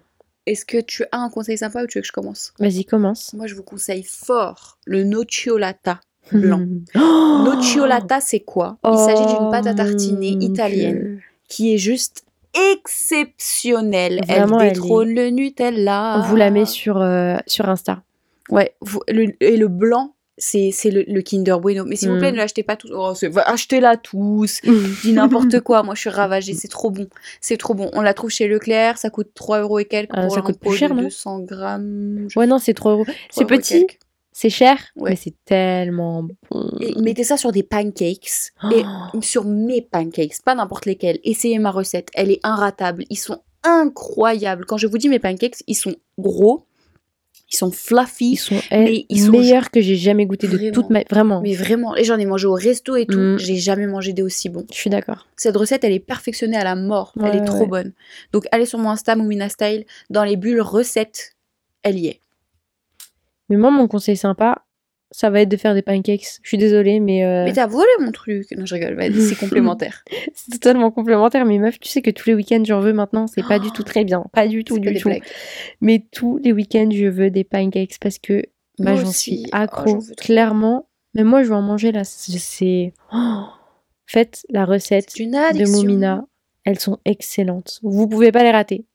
Est-ce que tu as un conseil sympa ou tu veux que je commence? Vas-y, commence. Moi, je vous conseille fort le nocciolata [laughs] blanc. Oh Nocciolata, c'est quoi? Il s'agit d'une pâte à tartiner mon italienne Dieu. qui est juste exceptionnelle. Vraiment, elle elle détrône le Nutella. On vous la met sur, euh, sur Insta. Ouais, vous- le- et le blanc, c'est c'est le, le Kinder Bueno. Mais s'il vous plaît, Mm. ne l'achetez pas tous. Oh, c'est- achetez-la tous. [laughs] Je dis n'importe quoi. Moi, je suis ravagée. C'est trop bon. C'est trop bon. On la trouve chez Leclerc. Ça coûte 3 euros et quelques Ah, pour ça coûte plus cher, non? 200 grammes. Ouais, non, c'est trop. crois, C'est euros et petit, quelques. C'est cher, Ouais. mais c'est tellement bon. Et mettez ça sur des pancakes. Et sur mes pancakes, pas n'importe lesquels. Essayez ma recette. Elle est inratable. Ils sont incroyables. Quand je vous dis mes pancakes, ils sont gros. Ils sont fluffy. Ils sont, Mais eh, ils sont- meilleurs que j'ai jamais goûté de toute ma. Vraiment. Mais vraiment, et j'en ai mangé au resto et tout. Mm. J'ai jamais mangé des aussi bons. Je suis d'accord. Cette recette, elle est perfectionnée à la mort. Ouais, elle est ouais, trop bonne. Donc, allez sur mon Insta, Moumina Style. Dans les bulles recettes, elle y est. Mais moi, mon conseil sympa, ça va être de faire des pancakes. Je suis désolée, mais, euh, Mais t'as volé mon truc. Non, je rigole. C'est [laughs] complémentaire. [laughs] c'est totalement complémentaire. Mais meuf, tu sais que tous les week-ends, j'en veux maintenant. C'est pas du [gasps] tout très bien. Pas du tout, du tout. Mais tous les week-ends, je veux des pancakes parce que bah, j'en suis Oh, accro. clairement. Mais moi, je vais en manger là. C'est. Oh Faites la recette de. Moumina. Elles sont excellentes. Vous pouvez pas les rater.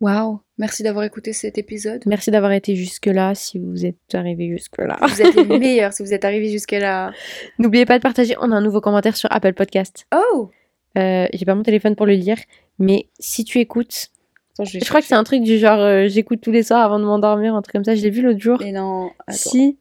Waouh. Merci d'avoir écouté cet épisode. Merci d'avoir été jusque-là si vous êtes arrivé jusque-là. Vous êtes les [laughs] meilleurs si vous êtes arrivés jusque-là. N'oubliez pas de partager. On a un nouveau commentaire sur Apple Podcast. Oh Euh, J'ai pas mon téléphone pour le lire, mais si tu écoutes, Attends, je, crois que c'est un truc du genre euh, j'écoute tous les soirs avant de m'endormir, un truc comme ça. Je l'ai vu l'autre jour. Mais non. Attends. Si,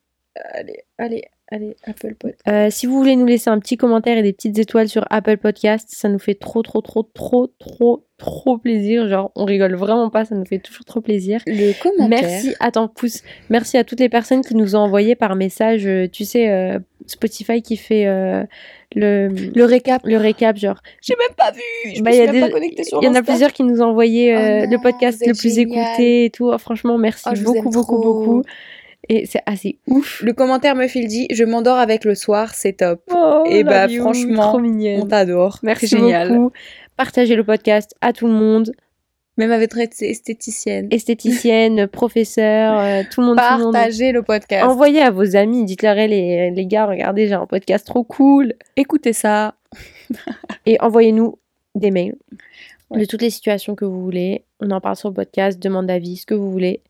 Allez, allez, allez, Apple Pod. euh, si vous voulez nous laisser un petit commentaire et des petites étoiles sur Apple Podcast, ça nous fait trop, trop, trop, trop, trop, trop plaisir. Genre, on rigole vraiment pas, ça nous fait toujours trop plaisir. Le commentaire. Merci, attends, pouce. Merci à toutes les personnes qui nous ont envoyé par message, euh, tu sais, euh, Spotify qui fait euh, le, Le récap. le récap, genre. J'ai même pas vu. Je Bah, me y suis a même des- pas connectée sur Il y en a plusieurs qui nous ont envoyé Oh le podcast le plus génial. écouté et tout. Oh, franchement, merci Oh, beaucoup, beaucoup, beaucoup. Et c'est assez ouf. Le commentaire me fait le dit, je m'endors avec le soir, c'est top. Oh, Et bah, love you, franchement, trop. On t'adore. Merci génial. beaucoup. Partagez le podcast à tout le monde. Même avec votre esthéticienne. Esthéticienne, [laughs] professeur, euh, tout le monde, tout le monde. Partagez le podcast. Envoyez à vos amis, dites-leur les, les gars, regardez, j'ai un podcast trop cool. Écoutez ça. [laughs] Et envoyez-nous des mails Ouais. de toutes les situations que vous voulez. On en parle sur le podcast, demande d'avis, ce que vous voulez.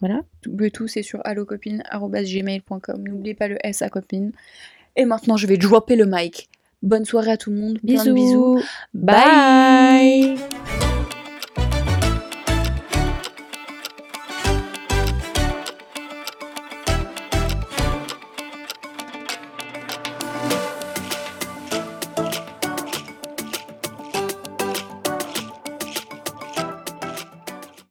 Voilà. Le tout, c'est sur allocopine.gmail.com. N'oubliez pas le S à copine. Et maintenant, je vais dropper le mic. Bonne soirée à tout le monde. Plein de bisous. Bye.